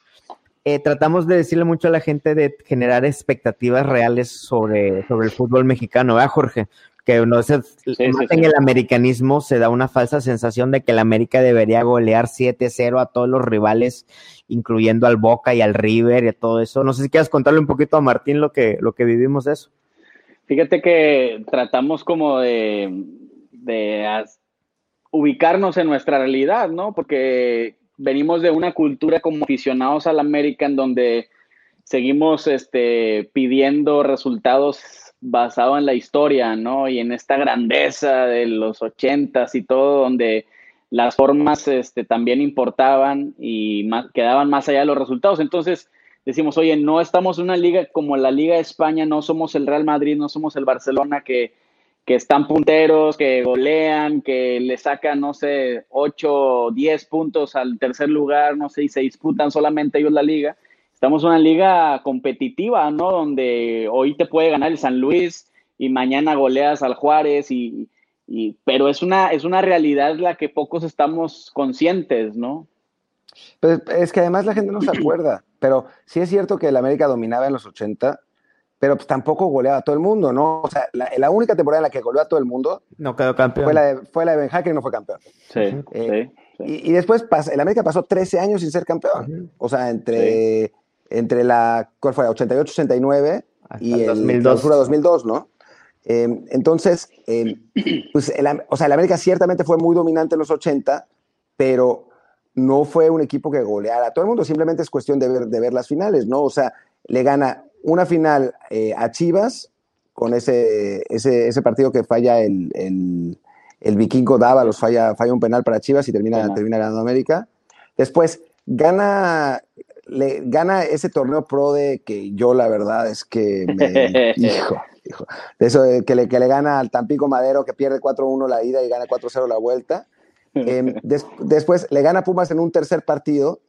Speaker 1: Eh, tratamos de decirle mucho a la gente de generar expectativas reales sobre, sobre el fútbol mexicano, ¿verdad, Jorge? Que no se, en el americanismo se da una falsa sensación de que el América debería golear 7-0 a todos los rivales, incluyendo al Boca y al River y todo eso. No sé si quieres contarle un poquito a Martín lo que, lo que vivimos de eso.
Speaker 5: Fíjate que tratamos como de, ubicarnos en nuestra realidad, ¿no? Porque venimos de una cultura como aficionados al América en donde seguimos este, pidiendo resultados basados en la historia, ¿no? Y en esta grandeza de los ochentas y todo, donde las formas este, también importaban y quedaban más allá de los resultados. Entonces, decimos, oye, no estamos en una liga como la Liga de España, no somos el Real Madrid, no somos el Barcelona que, están punteros, que golean, que le sacan, no sé, 8 o 10 puntos al tercer lugar, no sé, y se disputan solamente ellos la liga. Estamos en una liga competitiva, ¿no? Donde hoy te puede ganar el San Luis y mañana goleas al Juárez y, y pero es una, es una realidad la que pocos estamos conscientes, ¿no?
Speaker 4: Pues es que además la gente no se acuerda, pero sí es cierto que el América dominaba en los 80, pero pues tampoco goleaba a todo el mundo, ¿no? O sea, la, única temporada en la que goleó a todo el mundo
Speaker 1: no quedó campeón.
Speaker 4: Fue la de, fue la de Ben Hacker y no fue campeón.
Speaker 5: Sí, eh,
Speaker 4: sí, Y, después el América pasó 13 años sin ser campeón. O sea, entre, entre la, ¿cuál fue? 88-89 y el 2002. 2002, ¿no? Eh, entonces, eh, pues o sea, el América ciertamente fue muy dominante en los 80, pero no fue un equipo que goleara a todo el mundo, simplemente es cuestión de ver, de ver las finales, ¿no? O sea, le gana una final eh, a Chivas con ese, ese, ese partido que falla el, el, el vikingo Dávalos, falla, falla un penal para Chivas y termina, termina ganando América. Después gana, le, gana ese torneo pro de que yo la verdad es que me, hijo, hijo, de eso de que, le, que le gana al Tampico Madero que pierde 4-1 la ida y gana 4-0 la vuelta. Eh, des, después le gana Pumas en un tercer partido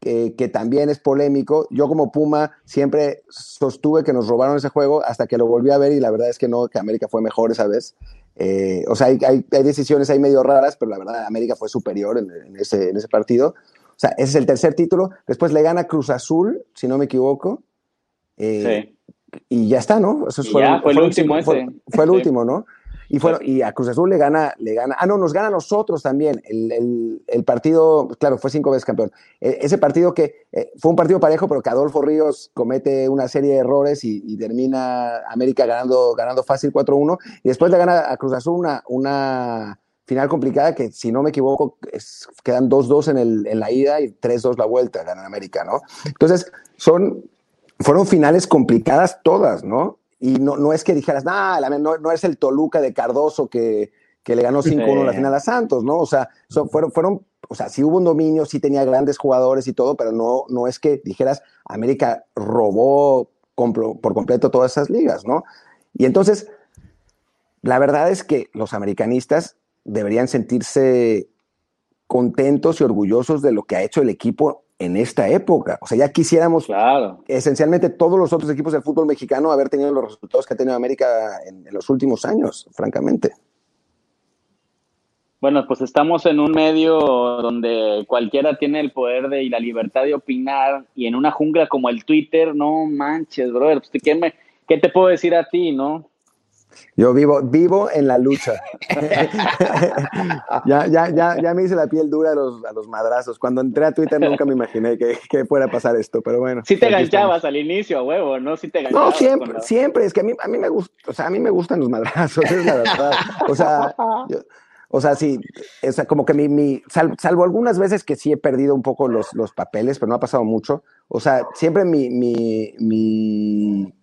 Speaker 4: que, que, también es polémico. Yo como Puma siempre sostuve que nos robaron ese juego hasta que lo volví a ver y la verdad es que no, que América fue mejor esa vez. Eh, o sea, hay, hay, hay, decisiones ahí medio raras, pero la verdad América fue superior en, en, ese, en ese partido. O sea, ese es el tercer título. Después le gana Cruz Azul, si no me equivoco. Eh, sí. Y ya está, ¿no?
Speaker 5: Eso fue, ya, fue, fue, el último ese.
Speaker 4: Fue, fue el sí. último, ¿no? Y, fueron, y a Cruz Azul le gana, le gana, ah, no, nos gana a nosotros también. El, el, el partido, claro, fue cinco veces campeón. E, ese partido que eh, fue un partido parejo, pero que Adolfo Ríos comete una serie de errores y, y termina América ganando, ganando fácil 4-1. Y después le gana a Cruz Azul una, una final complicada que, si no me equivoco, es, quedan 2-2 en, el, en la ida y 3-2 la vuelta, ganan América, ¿no? Entonces, son, fueron finales complicadas todas, ¿no? Y no, no es que dijeras, nah, no, no es el Toluca de Cardoso que, que le ganó 5-1 sí. la final a Santos, ¿no? O sea, son, fueron, fueron, o sea, sí hubo un dominio, sí tenía grandes jugadores y todo, pero no, no es que dijeras, América robó por completo todas esas ligas, ¿no? Y entonces, la verdad es que los americanistas deberían sentirse contentos y orgullosos de lo que ha hecho el equipo en esta época. O sea, ya quisiéramos
Speaker 5: claro.
Speaker 4: esencialmente todos los otros equipos del fútbol mexicano haber tenido los resultados que ha tenido América en, en, los últimos años, francamente.
Speaker 5: Bueno, pues estamos en un medio donde cualquiera tiene el poder de, y la libertad de opinar y en una jungla como el Twitter, no manches, brother, pues, ¿qué, me, ¿qué te puedo decir a ti, no?
Speaker 4: Yo vivo, vivo en la lucha. ya, ya, ya, ya me hice la piel dura a los, a los madrazos. Cuando entré a Twitter nunca me imaginé que, que fuera a pasar esto, pero bueno.
Speaker 5: Sí te ganchabas al inicio, huevo, ¿no? Sí te
Speaker 4: No, siempre, siempre. Es que a mí, a mí me gusta, o sea, a mí me gustan los madrazos, es la verdad. O sea, yo, o sea, sí, o sea, como que mi, mi salvo, salvo, algunas veces que sí he perdido un poco los, los papeles, pero no ha pasado mucho. O sea, siempre mi, mi, mi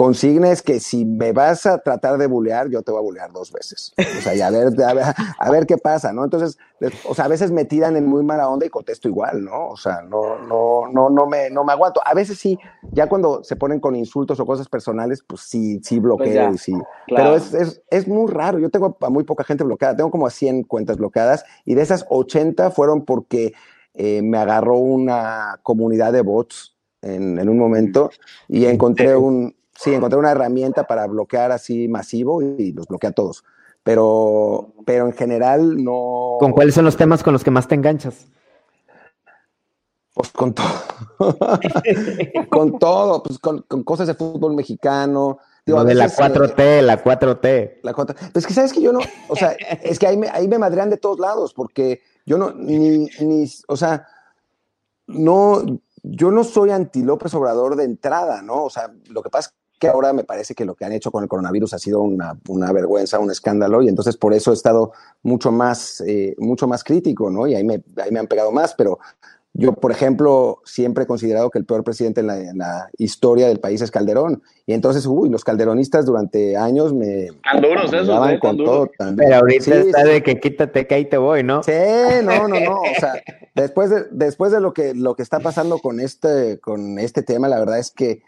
Speaker 4: consigna es que si me vas a tratar de bulear, yo te voy a bulear dos veces. O sea, y a ver, a ver, a ver qué pasa, ¿no? Entonces, o sea, a veces me tiran en muy mala onda y contesto igual, ¿no? O sea, no, no, no, no me, no me aguanto. A veces sí, ya cuando se ponen con insultos o cosas personales, pues sí, sí bloqueo pues sí. Claro. Pero es, es, es, muy raro. Yo tengo a muy poca gente bloqueada. Tengo como a 100 cuentas bloqueadas y de esas 80 fueron porque eh, me agarró una comunidad de bots en, en un momento y encontré un, sí, encontré una herramienta para bloquear así masivo y los bloquea a todos. Pero, pero en general no.
Speaker 1: ¿Con cuáles son los temas con los que más te enganchas?
Speaker 4: Pues con todo. con todo, pues con, con, cosas de fútbol mexicano.
Speaker 1: Digo, Lo de veces, la 4T, eh, la 4T.
Speaker 4: La 4 Pues que sabes que yo no, o sea, es que ahí me, ahí me madrean de todos lados, porque yo no, ni, ni, o sea, no, yo no soy anti López Obrador de entrada, ¿no? O sea, lo que pasa es que ahora me parece que lo que han hecho con el coronavirus ha sido una, vergüenza, un escándalo, y entonces por eso he estado mucho más, eh, mucho más crítico, ¿no? Y ahí me, ahí me han pegado más, pero yo, por ejemplo, siempre he considerado que el peor presidente en la, en la, historia del país es Calderón. Y entonces, uy, los calderonistas durante años me.
Speaker 5: Tan duros esos,
Speaker 4: ¿eh? con todo también.
Speaker 1: Pero ahorita sí, está sí. de que quítate que ahí te voy, ¿no?
Speaker 4: Sí, no, no, no. O sea, después de, después de lo, que, lo que está pasando con este, con este tema, la verdad es que.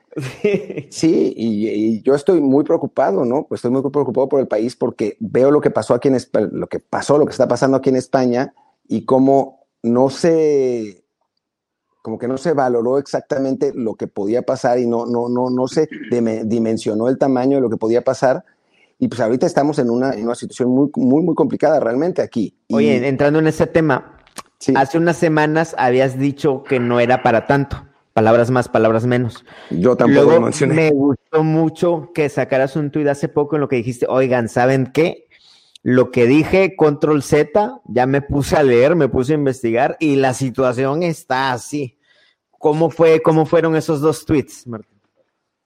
Speaker 4: Sí, y, y, yo estoy muy preocupado, ¿no? Pues estoy muy preocupado por el país porque veo lo que pasó aquí en España, lo que pasó, lo que está pasando aquí en España y cómo no se como que no se valoró exactamente lo que podía pasar y no, no, no, no se dimensionó el tamaño de lo que podía pasar. Y pues ahorita estamos en una, en una situación muy, muy, muy complicada realmente aquí. Y...
Speaker 1: Oye, entrando en ese tema, sí. hace unas semanas habías dicho que no era para tanto. Palabras más, palabras menos.
Speaker 4: Yo tampoco
Speaker 1: Luego,
Speaker 4: lo mencioné.
Speaker 1: Me gustó mucho que sacaras un tuit hace poco en lo que dijiste, oigan, ¿saben qué? Lo que dije, control Z, ya me puse a leer, me puse a investigar y la situación está así. ¿Cómo, fue, cómo fueron esos dos tweets?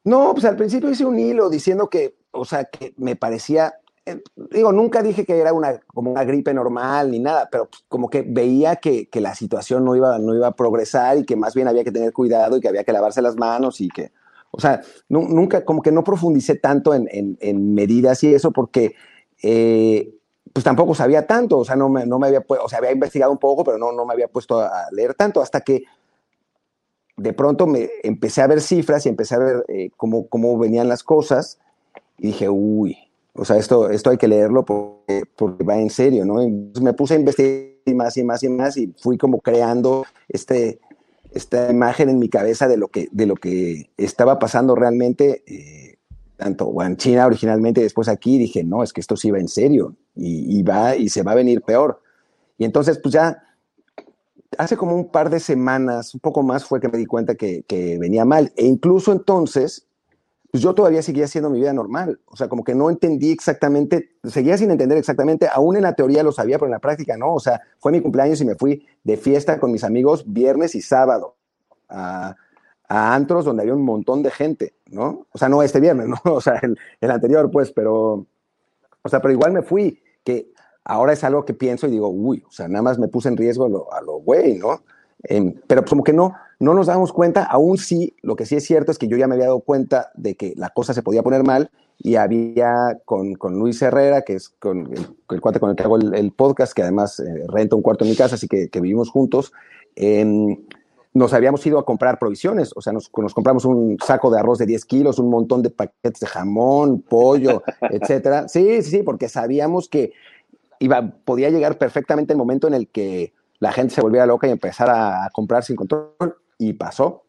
Speaker 4: No, pues al principio hice un hilo diciendo que, o sea, que me parecía, eh, digo, nunca dije que era una, como una gripe normal ni nada, pero pues, como que veía que, la situación no iba, no iba a progresar y que más bien había que tener cuidado y que había que lavarse las manos y que, O sea, nunca, como que no profundicé tanto en, medidas y eso porque eh, pues tampoco sabía tanto, o sea, no me, no me había, o sea, había investigado un poco, pero no, no me había puesto a leer tanto hasta que de pronto me empecé a ver cifras y empecé a ver eh, cómo, cómo venían las cosas y dije, uy, o sea, esto, esto hay que leerlo porque, porque va en serio, ¿no? me puse a investigar más y más y más y fui como creando este, esta imagen en mi cabeza de lo que, de lo que estaba pasando realmente, eh, tanto en China originalmente después aquí, dije, no, es que esto sí va en serio y, y, va y se va a venir peor. Y entonces, pues ya, hace como un par de semanas, un poco más, fue que me di cuenta que, que venía mal. E incluso entonces, pues yo todavía seguía haciendo mi vida normal. O sea, como que no entendí exactamente, seguía sin entender exactamente, aún en la teoría lo sabía, pero en la práctica no. O sea, fue mi cumpleaños y me fui de fiesta con mis amigos viernes y sábado a, a antros donde había un montón de gente, ¿no? O sea, no este viernes, ¿no? O sea, el, el anterior, pues, pero, o sea, pero igual me fui, que ahora es algo que pienso y digo, uy, o sea, nada más me puse en riesgo a lo güey, ¿no? Em, pero como que no, no nos damos cuenta, aún sí, lo que sí es cierto es que yo ya me había dado cuenta de que la cosa se podía poner mal y había con, con Luis Herrera, que es con el, cuate con el que hago el, podcast, que además eh, renta un cuarto en mi casa, así que, que vivimos juntos, em, nos habíamos ido a comprar provisiones, o sea, nos, nos, compramos un saco de arroz de 10 kilos, un montón de paquetes de jamón, pollo, etcétera. Sí, sí, sí, porque sabíamos que iba, podía llegar perfectamente el momento en el que la gente se volviera loca y empezara a comprar sin control y pasó.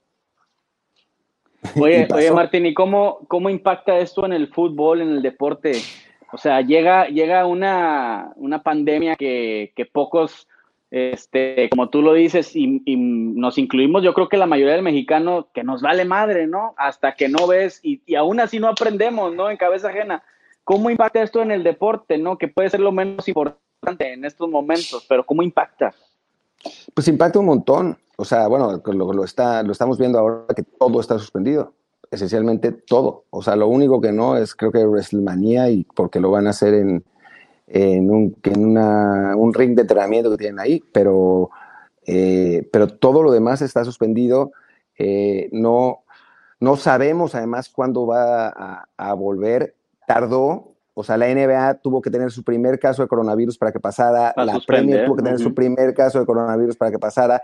Speaker 5: Oye, oye Martín, ¿y cómo, cómo impacta esto en el fútbol, en el deporte? O sea, llega, llega una, una pandemia que, que, pocos, este, como tú lo dices, y, nos incluimos, yo creo que la mayoría del mexicano, que nos vale madre, ¿no? Hasta que no ves, y, y aún así no aprendemos, ¿no? En cabeza ajena. ¿Cómo impacta esto en el deporte, ¿no? Que puede ser lo menos importante en estos momentos, pero ¿cómo impacta?
Speaker 4: Pues impacta un montón. O sea, bueno, lo, está, lo estamos viendo ahora que todo está suspendido. Esencialmente todo. O sea, lo único que no es, creo que WrestleMania, y porque lo van a hacer en, en, un, en una, un ring de entrenamiento que tienen ahí, pero, eh, pero todo lo demás está suspendido. Eh, no, no sabemos además cuándo va a, a volver. Tardó, o sea, la NBA tuvo que tener su primer caso de coronavirus para que pasara, la Premier tuvo que tener su primer caso de coronavirus para que pasara.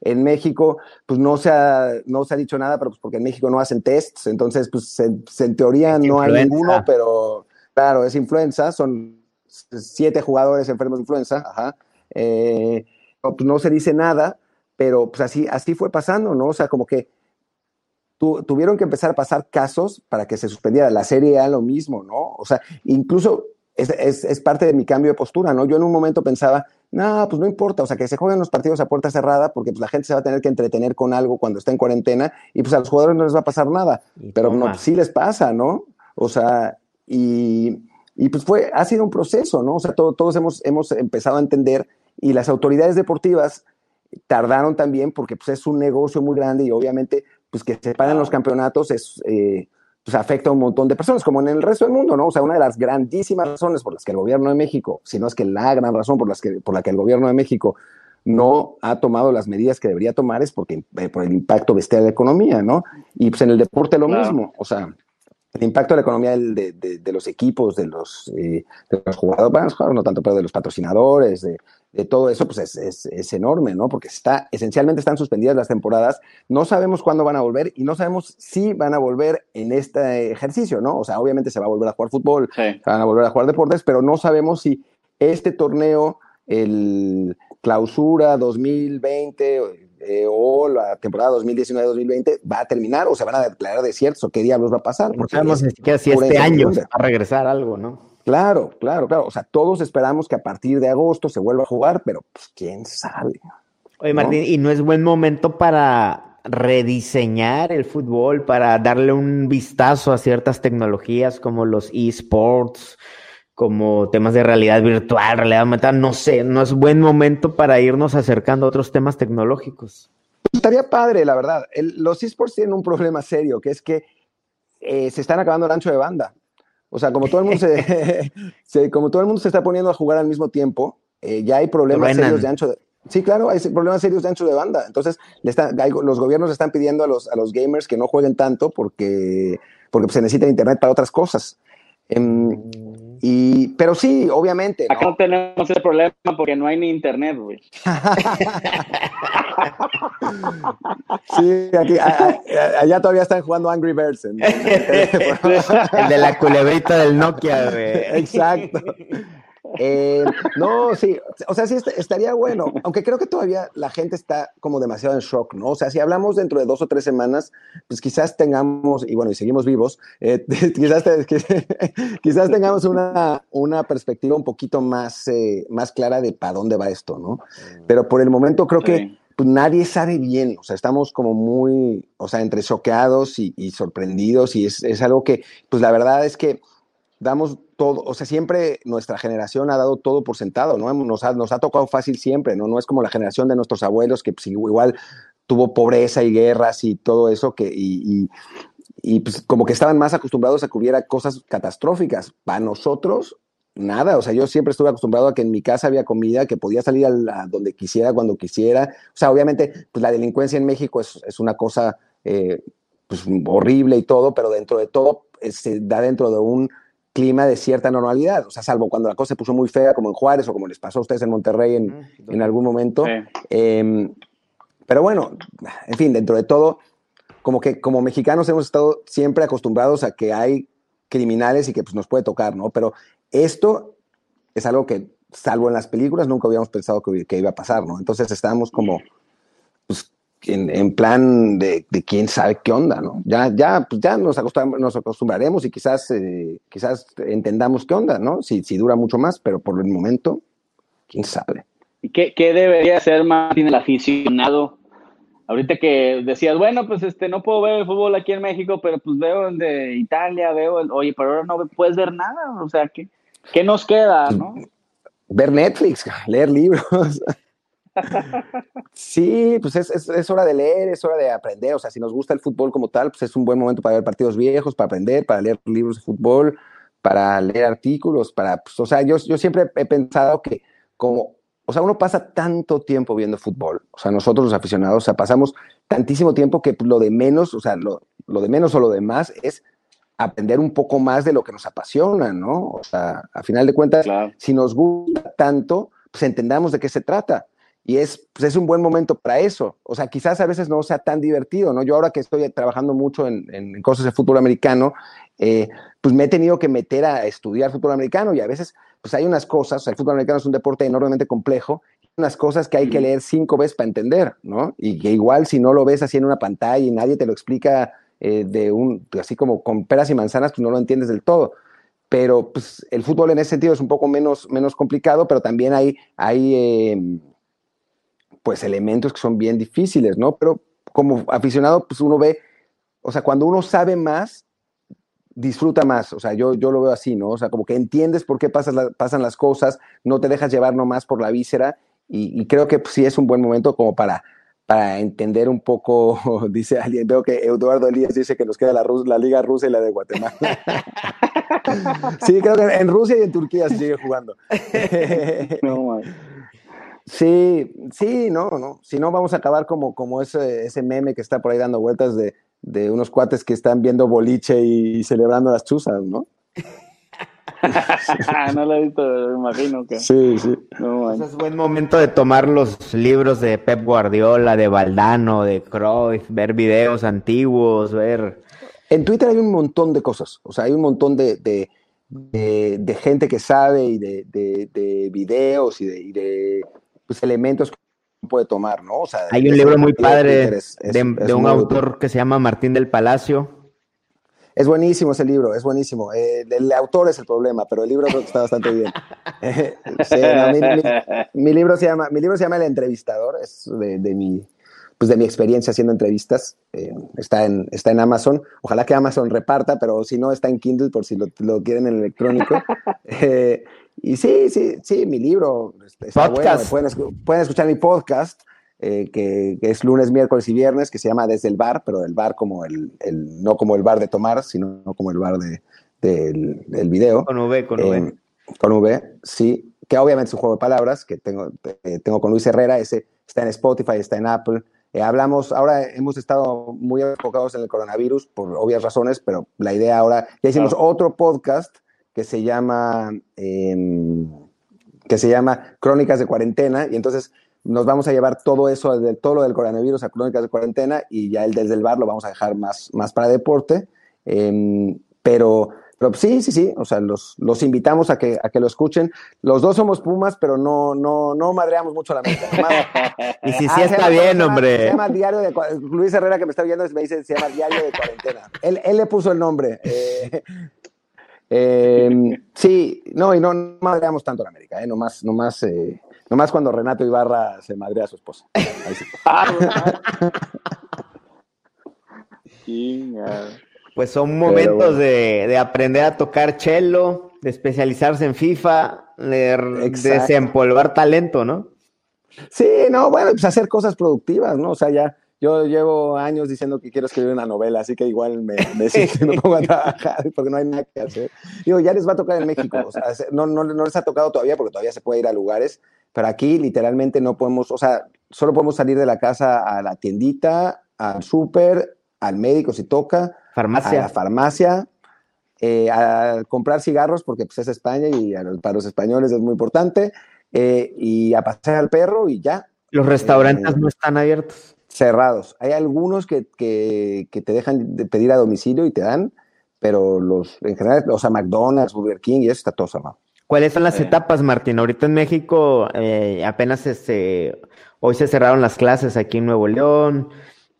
Speaker 4: En México, pues no se ha, no se ha dicho nada, pero pues porque en México no hacen tests, entonces, pues en teoría no hay ninguno, pero claro, es influenza, son siete jugadores enfermos de influenza, ajá. Eh, pues no se dice nada, pero pues así, así fue pasando, ¿no? O sea, como que tuvieron que empezar a pasar casos para que se suspendiera. La serie A lo mismo, ¿no? O sea, incluso es, es, parte de mi cambio de postura, ¿no? Yo en un momento pensaba, no, pues no importa, o sea, que se jueguen los partidos a puerta cerrada porque pues, la gente se va a tener que entretener con algo cuando está en cuarentena y pues a los jugadores no les va a pasar nada. Pero no, sí les pasa, ¿no? O sea, y, y, pues fue, ha sido un proceso, ¿no? O sea, todos hemos, hemos empezado a entender y las autoridades deportivas tardaron también porque pues es un negocio muy grande y obviamente pues que se paguen los campeonatos es, eh, pues afecta a un montón de personas, como en el resto del mundo, ¿no? O sea, una de las grandísimas razones por las que el gobierno de México, si no es que la gran razón por, las que, por la que el gobierno de México no ha tomado las medidas que debería tomar es porque, eh, por el impacto bestial de la economía, ¿no? Y pues en el deporte lo mismo, o sea, el impacto de la economía de, de, los equipos, de los, eh, de los jugadores, no tanto, pero de los patrocinadores, de, de todo eso, pues es, es, es, enorme, ¿no? Porque está, esencialmente están suspendidas las temporadas, no sabemos cuándo van a volver y no sabemos si van a volver en este ejercicio, ¿no? O sea, obviamente se va a volver a jugar fútbol, se van a volver a jugar deportes, pero no sabemos si este torneo, el clausura 2020 eh, o la temporada 2019-2020 va a terminar o se van a declarar desiertos o qué diablos va a pasar.
Speaker 1: No sabemos ni siquiera si este año va a regresar algo, ¿no?
Speaker 4: Claro, claro, claro. O sea, todos esperamos que a partir de agosto se vuelva a jugar, pero pues quién sabe.
Speaker 1: Oye, Martín, ¿y no es buen momento para rediseñar el fútbol, para darle un vistazo a ciertas tecnologías como los esports, como temas de realidad virtual, realidad aumentada? No sé, no es buen momento para irnos acercando a otros temas tecnológicos.
Speaker 4: Estaría padre, la verdad. los esports tienen un problema serio, que es que eh, se están acabando el ancho de banda. O sea, como todo el mundo se, como todo el mundo se está poniendo a jugar al mismo tiempo, eh, ya hay problemas serios de ancho de, Sí, claro, hay problemas serios de ancho de banda. Entonces, le los gobiernos están pidiendo a los, a los gamers que no jueguen tanto porque, porque se necesita internet para otras cosas. Em, y, pero sí, obviamente.
Speaker 5: Acá no tenemos ese problema porque no hay ni internet, güey.
Speaker 4: sí, aquí, allá todavía están jugando Angry Birds. el
Speaker 1: de la culebrita del Nokia, güey.
Speaker 4: Exacto. Eh, no, sí, o sea, sí estaría bueno, aunque creo que todavía la gente está como demasiado en shock, ¿no? O sea, si hablamos dentro de dos o tres semanas, pues quizás tengamos, y bueno, y seguimos vivos, eh, quizás, quizás tengamos una, una perspectiva un poquito más, eh, más clara de para dónde va esto, ¿no? Pero por el momento creo que pues, nadie sabe bien, o sea, estamos como muy, o sea, entre choqueados y, y sorprendidos, y es, es algo que, pues la verdad es que damos todo, o sea, siempre nuestra generación ha dado todo por sentado, ¿no? Nos ha, nos ha tocado fácil siempre, ¿no? No es como la generación de nuestros abuelos que pues, igual tuvo pobreza y guerras y todo eso, que, y, y, pues como que estaban más acostumbrados a que hubiera cosas catastróficas. Para nosotros, nada, o sea, yo siempre estuve acostumbrado a que en mi casa había comida, que podía salir a, donde quisiera, cuando quisiera. O sea, obviamente, pues la delincuencia en México es, es una cosa eh, pues, horrible y todo, pero dentro de todo eh, se da dentro de un clima de cierta normalidad, o sea, salvo cuando la cosa se puso muy fea, como en Juárez o como les pasó a ustedes en Monterrey en, en algún momento. Em, pero bueno, en fin, dentro de todo, como que como mexicanos hemos estado siempre acostumbrados a que hay criminales y que pues, nos puede tocar, ¿no? Pero esto es algo que, salvo en las películas, nunca habíamos pensado que, que iba a pasar, ¿no? Entonces estábamos como, pues, en, plan de, quién sabe qué onda, ¿no? Ya, ya, pues ya nos, nos acostumbraremos y quizás, eh, quizás entendamos qué onda, ¿no? Si, si dura mucho más, pero por el momento, quién sabe.
Speaker 5: ¿Y qué, qué debería hacer Martín el aficionado? Ahorita que decías, bueno, pues este, no puedo ver el fútbol aquí en México, pero pues veo el de Italia, veo el, oye, pero ahora no puedes ver nada, o sea, ¿qué, qué nos queda, no?
Speaker 4: Ver Netflix, leer libros. Sí, pues es, hora de leer, es hora de aprender. O sea, si nos gusta el fútbol como tal, pues es un buen momento para ver partidos viejos, para aprender, para leer libros de fútbol, para leer artículos, para, pues, o sea, yo, yo siempre he pensado que como, o sea, uno pasa tanto tiempo viendo fútbol, o sea, nosotros los aficionados, o sea, pasamos tantísimo tiempo que lo de menos, o sea, lo, de menos o lo de más es aprender un poco más de lo que nos apasiona, ¿no? O sea, a final de cuentas, si nos gusta tanto, pues entendamos de qué se trata y es, pues es un buen momento para eso. O sea, quizás a veces no sea tan divertido, ¿no? Yo ahora que estoy trabajando mucho en, en cosas de fútbol americano, eh, pues me he tenido que meter a estudiar fútbol americano y a veces, pues hay unas cosas, o sea, el fútbol americano es un deporte enormemente complejo, unas cosas que hay que leer cinco veces para entender, ¿no? Y que igual si no lo ves así en una pantalla y nadie te lo explica eh, de un, así como con peras y manzanas, pues no lo entiendes del todo pero pues el fútbol en ese sentido es un poco menos, menos complicado, pero también hay, hay eh, pues elementos que son bien difíciles, ¿no? Pero como aficionado, pues uno ve, o sea, cuando uno sabe más, disfruta más, o sea, yo, yo lo veo así, ¿no? O sea, como que entiendes por qué pasan, pasan las cosas, no te dejas llevar nomás por la víscera y, creo que pues, sí es un buen momento como para, para entender un poco, dice alguien, veo que Eduardo Elías dice que nos queda la, la Liga Rusa y la de Guatemala. sí, creo que en Rusia y en Turquía se sigue jugando. no, Sí, sí, no, no. Si no, vamos a acabar como, como ese, ese meme que está por ahí dando vueltas de, de unos cuates que están viendo boliche y, celebrando las chuzas, ¿no?
Speaker 5: no lo he visto, me imagino que.
Speaker 4: Sí, sí.
Speaker 1: es buen momento de tomar los libros de Pep Guardiola, de Valdano, de Cruyff, ver videos antiguos, ver.
Speaker 4: En Twitter hay un montón de cosas. O sea, hay un montón de, de, de, gente que sabe y de, de videos y de, pues, elementos que puede tomar, ¿no? O sea,
Speaker 1: Hay un libro muy padre de, un autor que se llama Martín del Palacio.
Speaker 4: Es buenísimo ese libro, es buenísimo. Eh, el, autor es el problema, pero el libro está bastante bien. mi, libro se llama, mi libro se llama El Entrevistador, es de, mi, pues de mi experiencia haciendo entrevistas. Eh, está, en, está en Amazon. Ojalá que Amazon reparta, pero si no, está en Kindle por si lo, lo quieren en electrónico. Y sí, sí, sí, mi libro está bueno. Pueden, escuchar mi podcast, eh, que, es lunes, miércoles y viernes, que se llama Desde el Bar, pero del bar como el, el no como el bar de tomar, sino como el bar de, del, video.
Speaker 1: Con V, con V.
Speaker 4: Eh, con V, sí. que obviamente es un juego de palabras que tengo, eh, tengo con Luis Herrera, ese está en Spotify, está en Apple. Eh, hablamos, ahora hemos estado muy enfocados en el coronavirus por obvias razones, pero la idea ahora, ya hicimos otro podcast que se llama, em, que se llama Crónicas de Cuarentena, y entonces nos vamos a llevar todo eso, todo lo del coronavirus a Crónicas de Cuarentena, y ya el desde el bar lo vamos a dejar más, más para deporte. Em, pero pero sí, sí, sí, o sea, los, los invitamos a que, a que lo escuchen. Los dos somos Pumas, pero no, no, no madreamos mucho la mente.
Speaker 1: y si sí está bien, hombre.
Speaker 4: Se llama Diario de Luis Herrera, que me está viendo, me dice, se llama Diario de Cuarentena. Él, él le puso el nombre. Eh, eh, sí, no, y no, madreamos tanto la América, ¿eh? Nomás, nomás, eh, nomás cuando Renato Ibarra se madrea a su esposa. Ahí
Speaker 1: sí. Pues son momentos de, aprender a tocar cello, de especializarse en FIFA, de desempolvar talento, ¿no?
Speaker 4: Sí, no, bueno, pues hacer cosas productivas, ¿no? O sea, ya yo llevo años diciendo que quiero escribir una novela, así que igual me, me, me pongo a trabajar porque no hay nada que hacer. Digo, ya les va a tocar en México, o sea, no, no, no les ha tocado todavía porque todavía se puede ir a lugares, pero aquí literalmente no podemos, o sea, solo podemos salir de la casa a la tiendita, al súper, al médico si toca,
Speaker 1: Farmacia.
Speaker 4: a la farmacia, eh, a comprar cigarros, porque pues, es España y para los españoles es muy importante, eh, y a pasear al perro y ya.
Speaker 1: Los restaurantes eh, no están abiertos.
Speaker 4: Cerrados. Hay algunos que, que, te dejan de pedir a domicilio y te dan, pero los, en general, o sea, McDonald's, Burger King y eso está todo cerrado.
Speaker 1: ¿Cuáles son las etapas, Martín? Ahorita en México apenas este, hoy se cerraron las clases aquí en Nuevo León.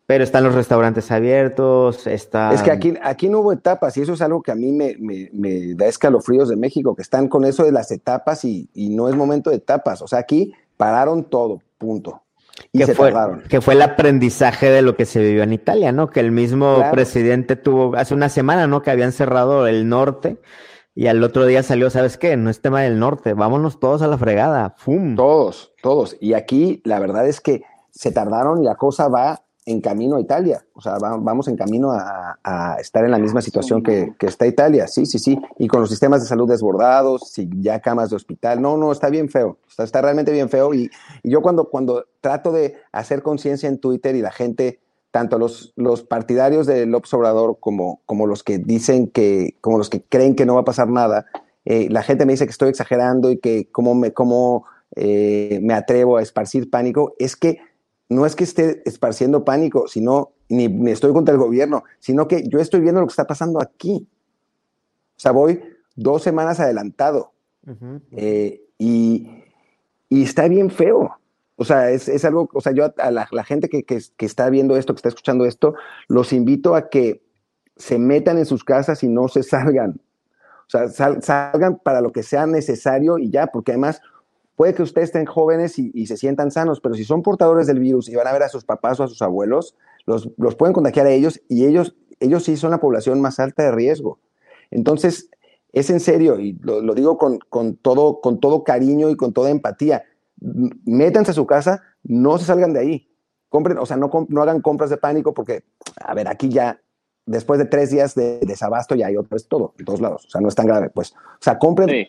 Speaker 1: Pero están los restaurantes abiertos, está...
Speaker 4: Es que aquí, aquí no hubo etapas y eso es algo que a mí me, me, da escalofríos de México, que están con eso de las etapas y, no es momento de etapas. O sea, aquí pararon todo, punto.
Speaker 1: Y que, fue, que fue el aprendizaje de lo que se vivió en Italia, ¿no? Que el mismo presidente tuvo hace una semana, ¿no? Que habían cerrado el norte y al otro día salió, ¿sabes qué? No es tema del norte, vámonos todos a la fregada, ¡fum!
Speaker 4: Todos, todos. Y aquí la verdad es que se tardaron y la cosa va en camino a Italia. O sea, vamos en camino a, estar en la misma situación que, está Italia. Sí, sí, sí. Y con los sistemas de salud desbordados, si ya camas de hospital. No, no, está bien feo. Está, está realmente bien feo. Y, yo cuando, cuando trato de hacer conciencia en Twitter y la gente, tanto los, los partidarios de López Obrador como, como los que dicen que, como los que creen que no va a pasar nada, eh, la gente me dice que estoy exagerando y que cómo me, cómo, eh, me atrevo a esparcir pánico. Es que no es que esté esparciendo pánico, sino, ni, ni, estoy contra el gobierno, sino que yo estoy viendo lo que está pasando aquí. O sea, voy dos semanas adelantado. Eh, y, está bien feo. O sea, es, algo, o sea, yo a la, gente que, está viendo esto, que está escuchando esto, los invito a que se metan en sus casas y no se salgan. O sea, salgan para lo que sea necesario y ya, porque además puede que ustedes estén jóvenes y, se sientan sanos, pero si son portadores del virus y van a ver a sus papás o a sus abuelos, los, pueden contagiar a ellos y ellos, ellos sí son la población más alta de riesgo. Entonces, es en serio, y lo, digo con, todo, con todo cariño y con toda empatía, métanse a su casa, no se salgan de ahí. Compren, o sea, no, no hagan compras de pánico porque, a ver, aquí ya, después de tres días de desabasto ya hay otra vez todo, en todos lados. O sea, no es tan grave, pues. O sea, compren,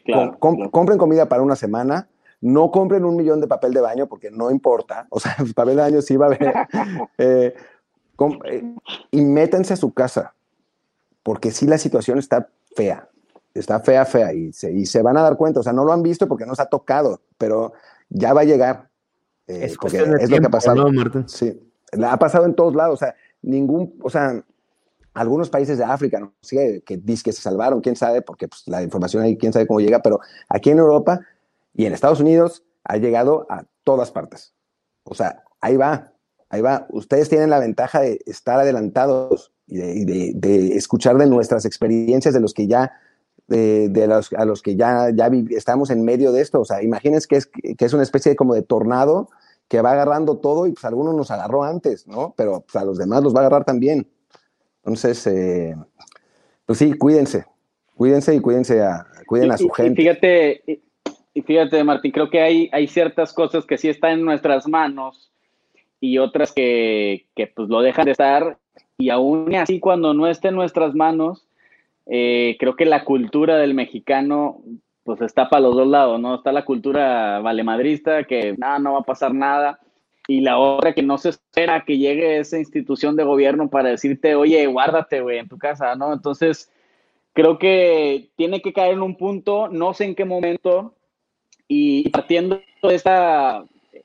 Speaker 4: compren comida para una semana, no compren un millón de papel de baño porque no importa. O sea, el papel de baño sí va a haber. Eh, eh, y métanse a su casa porque sí la situación está fea. Está fea, fea. Y se, y se van a dar cuenta. O sea, no lo han visto porque no se ha tocado, pero ya va a llegar. Eh, es, porque es lo que ha pasado. sí, la ha pasado en todos lados. O sea, ningún. O sea, algunos países de África, no sé, que dicen que se salvaron, quién sabe, porque pues, la información ahí, quién sabe cómo llega, pero aquí en Europa y en Estados Unidos ha llegado a todas partes. O sea, ahí va, ahí va. Ustedes tienen la ventaja de estar adelantados y de, escuchar de nuestras experiencias, de los que ya, de, los, a los que ya, ya estamos en medio de esto. O sea, imagínense que es, que es una especie de, como de tornado que va agarrando todo y pues algunos nos agarró antes, ¿no? Pero pues, a los demás los va a agarrar también. Entonces, eh, pues sí, cuídense, cuídense y cuídense a, cuiden a su gente.
Speaker 5: Y fíjate, fíjate, Martín, creo que hay, hay ciertas cosas que sí están en nuestras manos y otras que, pues lo dejan de estar. Y aún así, cuando no esté en nuestras manos, eh, creo que la cultura del mexicano pues está para los dos lados, ¿no? Está la cultura valemadrista que nada, no va a pasar nada. Y la otra que no se espera que llegue esa institución de gobierno para decirte, oye, guárdate, güey, en tu casa, ¿no? Entonces, creo que tiene que caer en un punto, no sé en qué momento, y partiendo de esta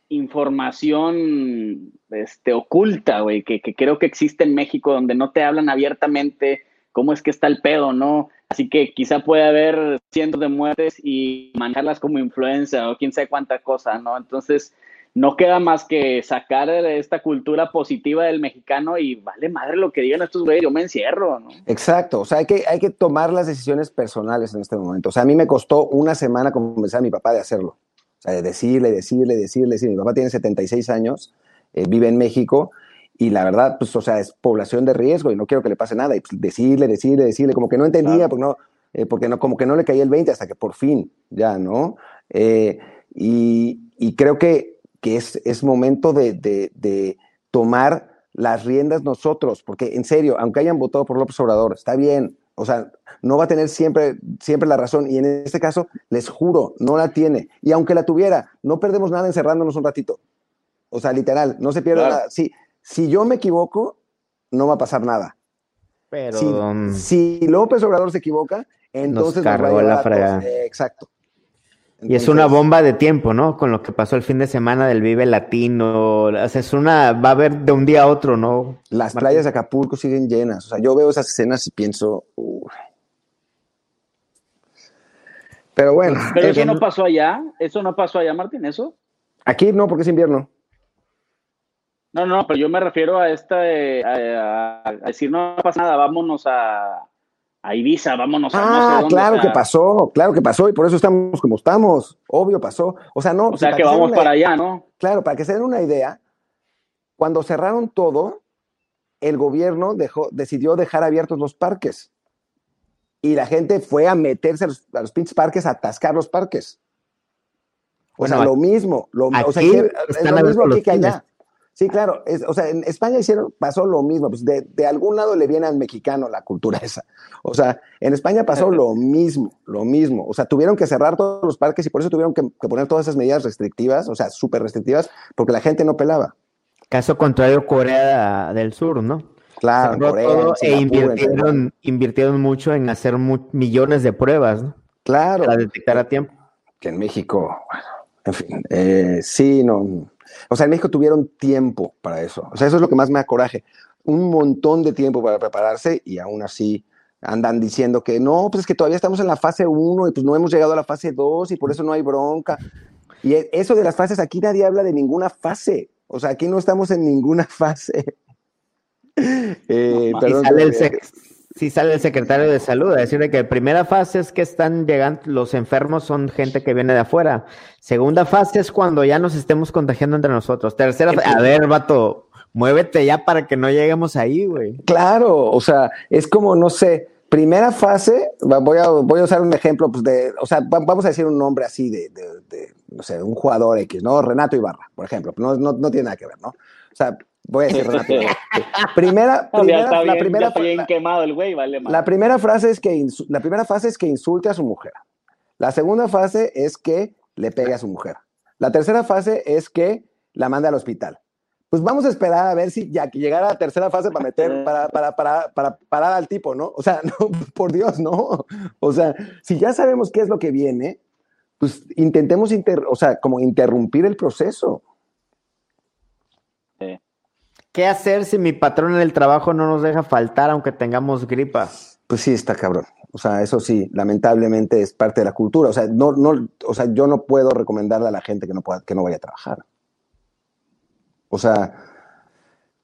Speaker 5: información este, oculta, güey, que, que creo que existe en México, donde no te hablan abiertamente cómo es que está el pedo, ¿no? Así que quizá puede haber cientos de muertes y manejarlas como influencia o quién sabe cuánta cosa, ¿no? Entonces, no queda más que sacar esta cultura positiva del mexicano y vale madre lo que digan estos güeyes, yo me encierro, ¿no?
Speaker 4: Exacto, o sea, hay que, hay que tomar las decisiones personales en este momento. O sea, a mí me costó una semana convencer a mi papá de hacerlo. O sea, de decirle, decirle, decirle, decirle. Mi papá tiene 76 años, eh, vive en México y la verdad, pues, o sea, es población de riesgo y no quiero que le pase nada. Y pues, decirle, decirle, decirle, como que no entendía, porque, no, eh, porque no, como que no le caía el 20 hasta que por fin, ya, ¿no? Eh, y, y, creo que, que es, es momento de, de, de, tomar las riendas nosotros, porque en serio, aunque hayan votado por López Obrador, está bien, o sea, no va a tener siempre, siempre la razón. Y en este caso, les juro, no la tiene. Y aunque la tuviera, no perdemos nada encerrándonos un ratito. O sea, literal, no se pierde claro. nada. Sí, si yo me equivoco, no va a pasar nada.
Speaker 1: Pero
Speaker 4: si,
Speaker 1: um,
Speaker 4: si López Obrador se equivoca, entonces
Speaker 1: nos cargó
Speaker 4: nos
Speaker 1: la frega.
Speaker 4: Eh, exacto.
Speaker 1: Entonces, y es una bomba de tiempo, ¿no? Con lo que pasó el fin de semana del Vive Latino. O sea, es una. Va a haber de un día a otro, ¿no?
Speaker 4: Las Martín. playas de Acapulco siguen llenas. O sea, yo veo esas escenas y pienso. Pero bueno.
Speaker 5: Pero eso no pasó allá. Eso no pasó allá, Martín, ¿eso?
Speaker 4: Aquí no, porque es invierno.
Speaker 5: No, no, pero yo me refiero a esta, eh, a, a, decir, no pasa nada, vámonos a, a Ibiza, vámonos a...
Speaker 4: Ah,
Speaker 5: no sé dónde,
Speaker 4: claro
Speaker 5: o sea,
Speaker 4: que pasó, claro que pasó, y por eso estamos como estamos, obvio pasó. O sea, no...
Speaker 5: O sea, que vamos
Speaker 4: una,
Speaker 5: para allá, ¿no?
Speaker 4: Claro, para que se den una idea, cuando cerraron todo, el gobierno dejó, decidió dejar abiertos los parques. Y la gente fue a meterse a los, a los pinches parques, a atascar los parques. O bueno, sea, lo mismo, lo, o sea, es lo mismo aquí que allá. Sí, claro. Es, o sea, en España hicieron, pasó lo mismo. Pues de, de, algún lado le viene al mexicano la cultura esa. O sea, en España pasó lo mismo, lo mismo. O sea, tuvieron que cerrar todos los parques y por eso tuvieron que, que poner todas esas medidas restrictivas, o sea, súper restrictivas, porque la gente no pelaba.
Speaker 1: Caso contrario, Corea del Sur, ¿no?
Speaker 4: Claro,
Speaker 1: Cerró
Speaker 4: Corea,
Speaker 1: todo e invirtieron mucho en hacer mu millones de pruebas, ¿no?
Speaker 4: Claro.
Speaker 1: Para detectar a tiempo.
Speaker 4: Que en México, bueno, en fin, eh, sí, no. O sea, en México tuvieron tiempo para eso. O sea, eso es lo que más me da coraje. Un montón de tiempo para prepararse y aún así andan diciendo que no, pues es que todavía estamos en la fase 1 y pues no hemos llegado a la fase 2 y por eso no hay bronca. Y eso de las fases, aquí nadie habla de ninguna fase. O sea, aquí no estamos en ninguna fase.
Speaker 1: eh, no, perdón, sale el si sale el secretario de salud a decirle que primera fase es que están llegando, los enfermos son gente que viene de afuera. Segunda fase es cuando ya nos estemos contagiando entre nosotros. Tercera, a ver, vato, muévete ya para que no lleguemos ahí, güey.
Speaker 4: Claro, o sea, es como, no sé, primera fase, voy a, voy a usar un ejemplo, pues de, o sea, vamos a decir un nombre así de, de, de no sé, un jugador X, ¿no? Renato Ibarra, por ejemplo, no, no, no tiene nada que ver, ¿no? O sea, Voy a decir rápido. primera, primera,
Speaker 5: está bien,
Speaker 4: la primera,
Speaker 5: está bien quemado el güey, vale.
Speaker 4: La primera frase es que la primera fase es que insulte a su mujer. La segunda fase es que le pegue a su mujer. La tercera fase es que la mande al hospital. Pues vamos a esperar a ver si ya que llegara la tercera fase para meter, para, para, para, para parar al tipo, ¿no? O sea, no, por Dios, no. O sea, si ya sabemos qué es lo que viene, pues intentemos, inter, o sea, como interrumpir el proceso.
Speaker 1: ¿Qué hacer si mi patrón en el trabajo no nos deja faltar aunque tengamos gripa?
Speaker 4: Pues sí, está cabrón. O sea, eso sí, lamentablemente es parte de la cultura. O sea, no, no, o sea, yo no puedo recomendarle a la gente que no, pueda, que no vaya a trabajar. O sea,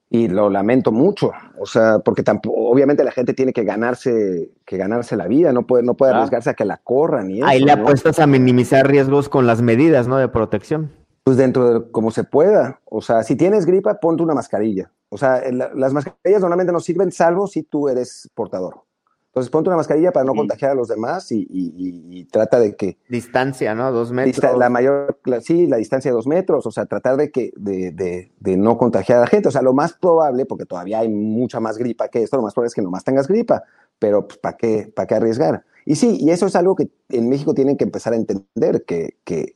Speaker 4: y lo lamento mucho. O sea, porque tampoco, obviamente la gente tiene que ganarse, que ganarse la vida, no puede, no puede arriesgarse a que la corran. Y eso,
Speaker 1: Ahí le
Speaker 4: ¿no?
Speaker 1: apuestas a minimizar riesgos con las medidas, ¿no? De protección
Speaker 4: pues dentro de como se pueda. O sea, si tienes gripa, ponte una mascarilla. O sea, la, las mascarillas normalmente no sirven salvo si tú eres portador. Entonces ponte una mascarilla para no sí. contagiar a los demás y, y, y, y, trata de que...
Speaker 1: Distancia, ¿no? Dos metros.
Speaker 4: La mayor, la, sí, la distancia de dos metros, o sea, tratar de, que, de, de, de, no contagiar a la gente. O sea, lo más probable, porque todavía hay mucha más gripa que esto, lo más probable es que nomás tengas gripa, pero pues, ¿para qué, ¿para qué arriesgar? Y sí, y eso es algo que en México tienen que empezar a entender, que, que,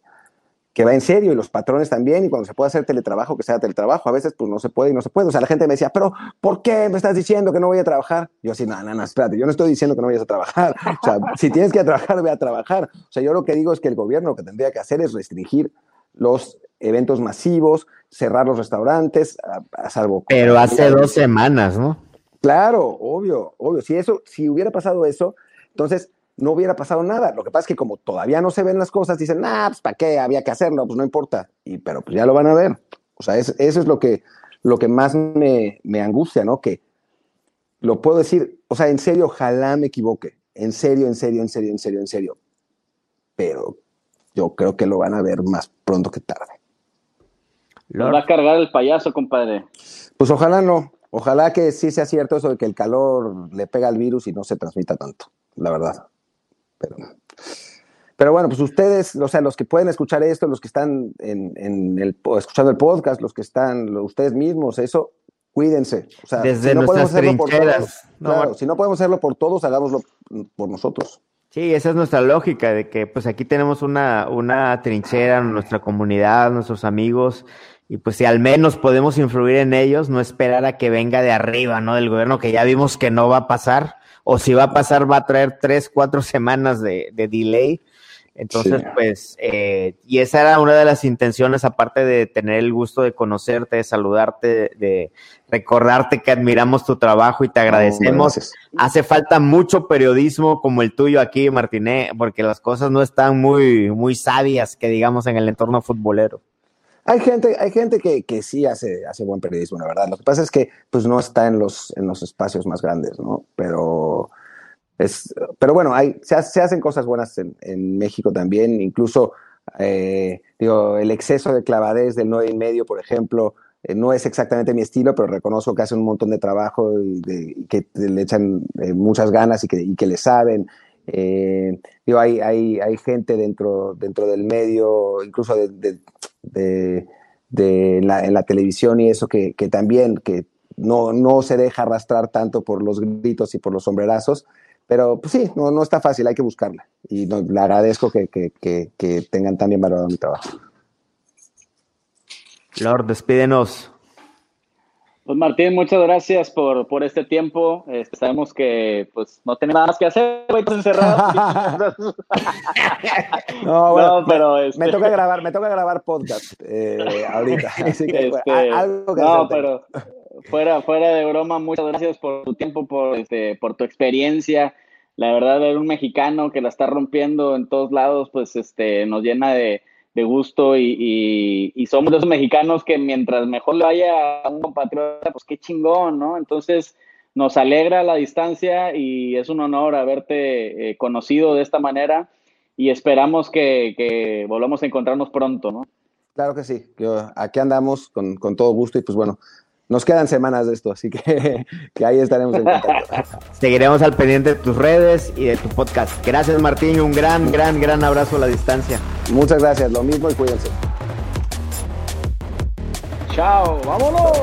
Speaker 4: que va en serio y los patrones también, y cuando se puede hacer teletrabajo, que sea teletrabajo, a veces pues no se puede y no se puede. O sea, la gente me decía, pero ¿por qué me estás diciendo que no voy a trabajar? Yo así, no, no, no, espérate, yo no estoy diciendo que no vayas a trabajar. O sea, si tienes que trabajar, ve a trabajar. O sea, yo lo que digo es que el gobierno lo que tendría que hacer es restringir los eventos masivos, cerrar los restaurantes, a, salvo...
Speaker 1: Pero hace dos semanas, ¿no?
Speaker 4: Claro, obvio, obvio. Si eso, si hubiera pasado eso, entonces no hubiera pasado nada. Lo que pasa es que como todavía no se ven las cosas, dicen, ah, pues ¿para qué? Había que hacerlo, pues no importa. Y, pero pues ya lo van a ver. O sea, eso es lo que, lo que más me, me angustia, ¿no? Que lo puedo decir, o sea, en serio, ojalá me equivoque. En serio, en serio, en serio, en serio, en serio. Pero yo creo que lo van a ver más pronto que tarde.
Speaker 5: ¿Lo va a cargar el payaso, compadre?
Speaker 4: Pues ojalá no. Ojalá que sí sea cierto eso de que el calor le pega al virus y no se transmita tanto, la verdad. Pero, pero bueno, pues ustedes, o sea, los que pueden escuchar esto, los que están en, el, escuchando el podcast, los que están, ustedes mismos, eso, cuídense. O sea,
Speaker 1: Desde si no hacerlo por todos,
Speaker 4: claro, si no podemos hacerlo por todos, hagámoslo por nosotros.
Speaker 1: Sí, esa es nuestra lógica, de que pues aquí tenemos una, una trinchera, nuestra comunidad, nuestros amigos, y pues si al menos podemos influir en ellos, no esperar a que venga de arriba, ¿no? Del gobierno, que ya vimos que no va a pasar, o si va a pasar va a traer tres, cuatro semanas de, de delay. Entonces, pues, eh, y esa era una de las intenciones, aparte de tener el gusto de conocerte, de saludarte, de, recordarte que admiramos tu trabajo y te agradecemos. Hace falta mucho periodismo como el tuyo aquí, Martiné, porque las cosas no están muy, muy sabias, que digamos, en el entorno futbolero.
Speaker 4: Hay gente, hay gente que, que sí hace, hace buen periodismo, la verdad. Lo que pasa es que pues no está en los, en los espacios más grandes, ¿no? Pero, es, pero bueno, hay, se, se hacen cosas buenas en, México también, incluso eh, digo, el exceso de clavadez del 9 y medio, por ejemplo, eh, no es exactamente mi estilo, pero reconozco que hacen un montón de trabajo y, de, que le echan eh, muchas ganas y que, y que le saben. Eh, digo, hay, hay, hay gente dentro, dentro del medio, incluso de, de la, en la televisión y eso que, que también que no, no se deja arrastrar tanto por los gritos y por los sombrerazos, pero pues sí, no, no está fácil, hay que buscarla. Y le agradezco que, que, que, que tengan tan bien valorado mi trabajo.
Speaker 1: Lord, despídenos.
Speaker 5: Pues Martín, muchas gracias por, por este tiempo. Este, sabemos que pues no tenemos nada más que hacer, güey, encerrados.
Speaker 4: no, bueno, pero me, este... me, toca grabar, me toca grabar podcast eh, ahorita. Así que
Speaker 5: este, algo que No, pero fuera, fuera de broma, muchas gracias por tu tiempo, por este, por tu experiencia. La verdad, ver un mexicano que la está rompiendo en todos lados, pues este, nos llena de, de gusto y, y, somos de esos mexicanos que mientras mejor le vaya a un compatriota, pues qué chingón, ¿no? Entonces nos alegra la distancia y es un honor haberte eh, conocido de esta manera y esperamos que, que, volvamos a encontrarnos pronto, ¿no?
Speaker 4: Claro que sí, Yo, aquí andamos con, con todo gusto y pues bueno, nos quedan semanas de esto, así que, que ahí estaremos en contacto.
Speaker 1: Seguiremos al pendiente de tus redes y de tu podcast. Gracias, Martín. Un gran, gran, gran abrazo a la distancia.
Speaker 4: Muchas gracias. Lo mismo y cuídense.
Speaker 5: Chao. Vámonos.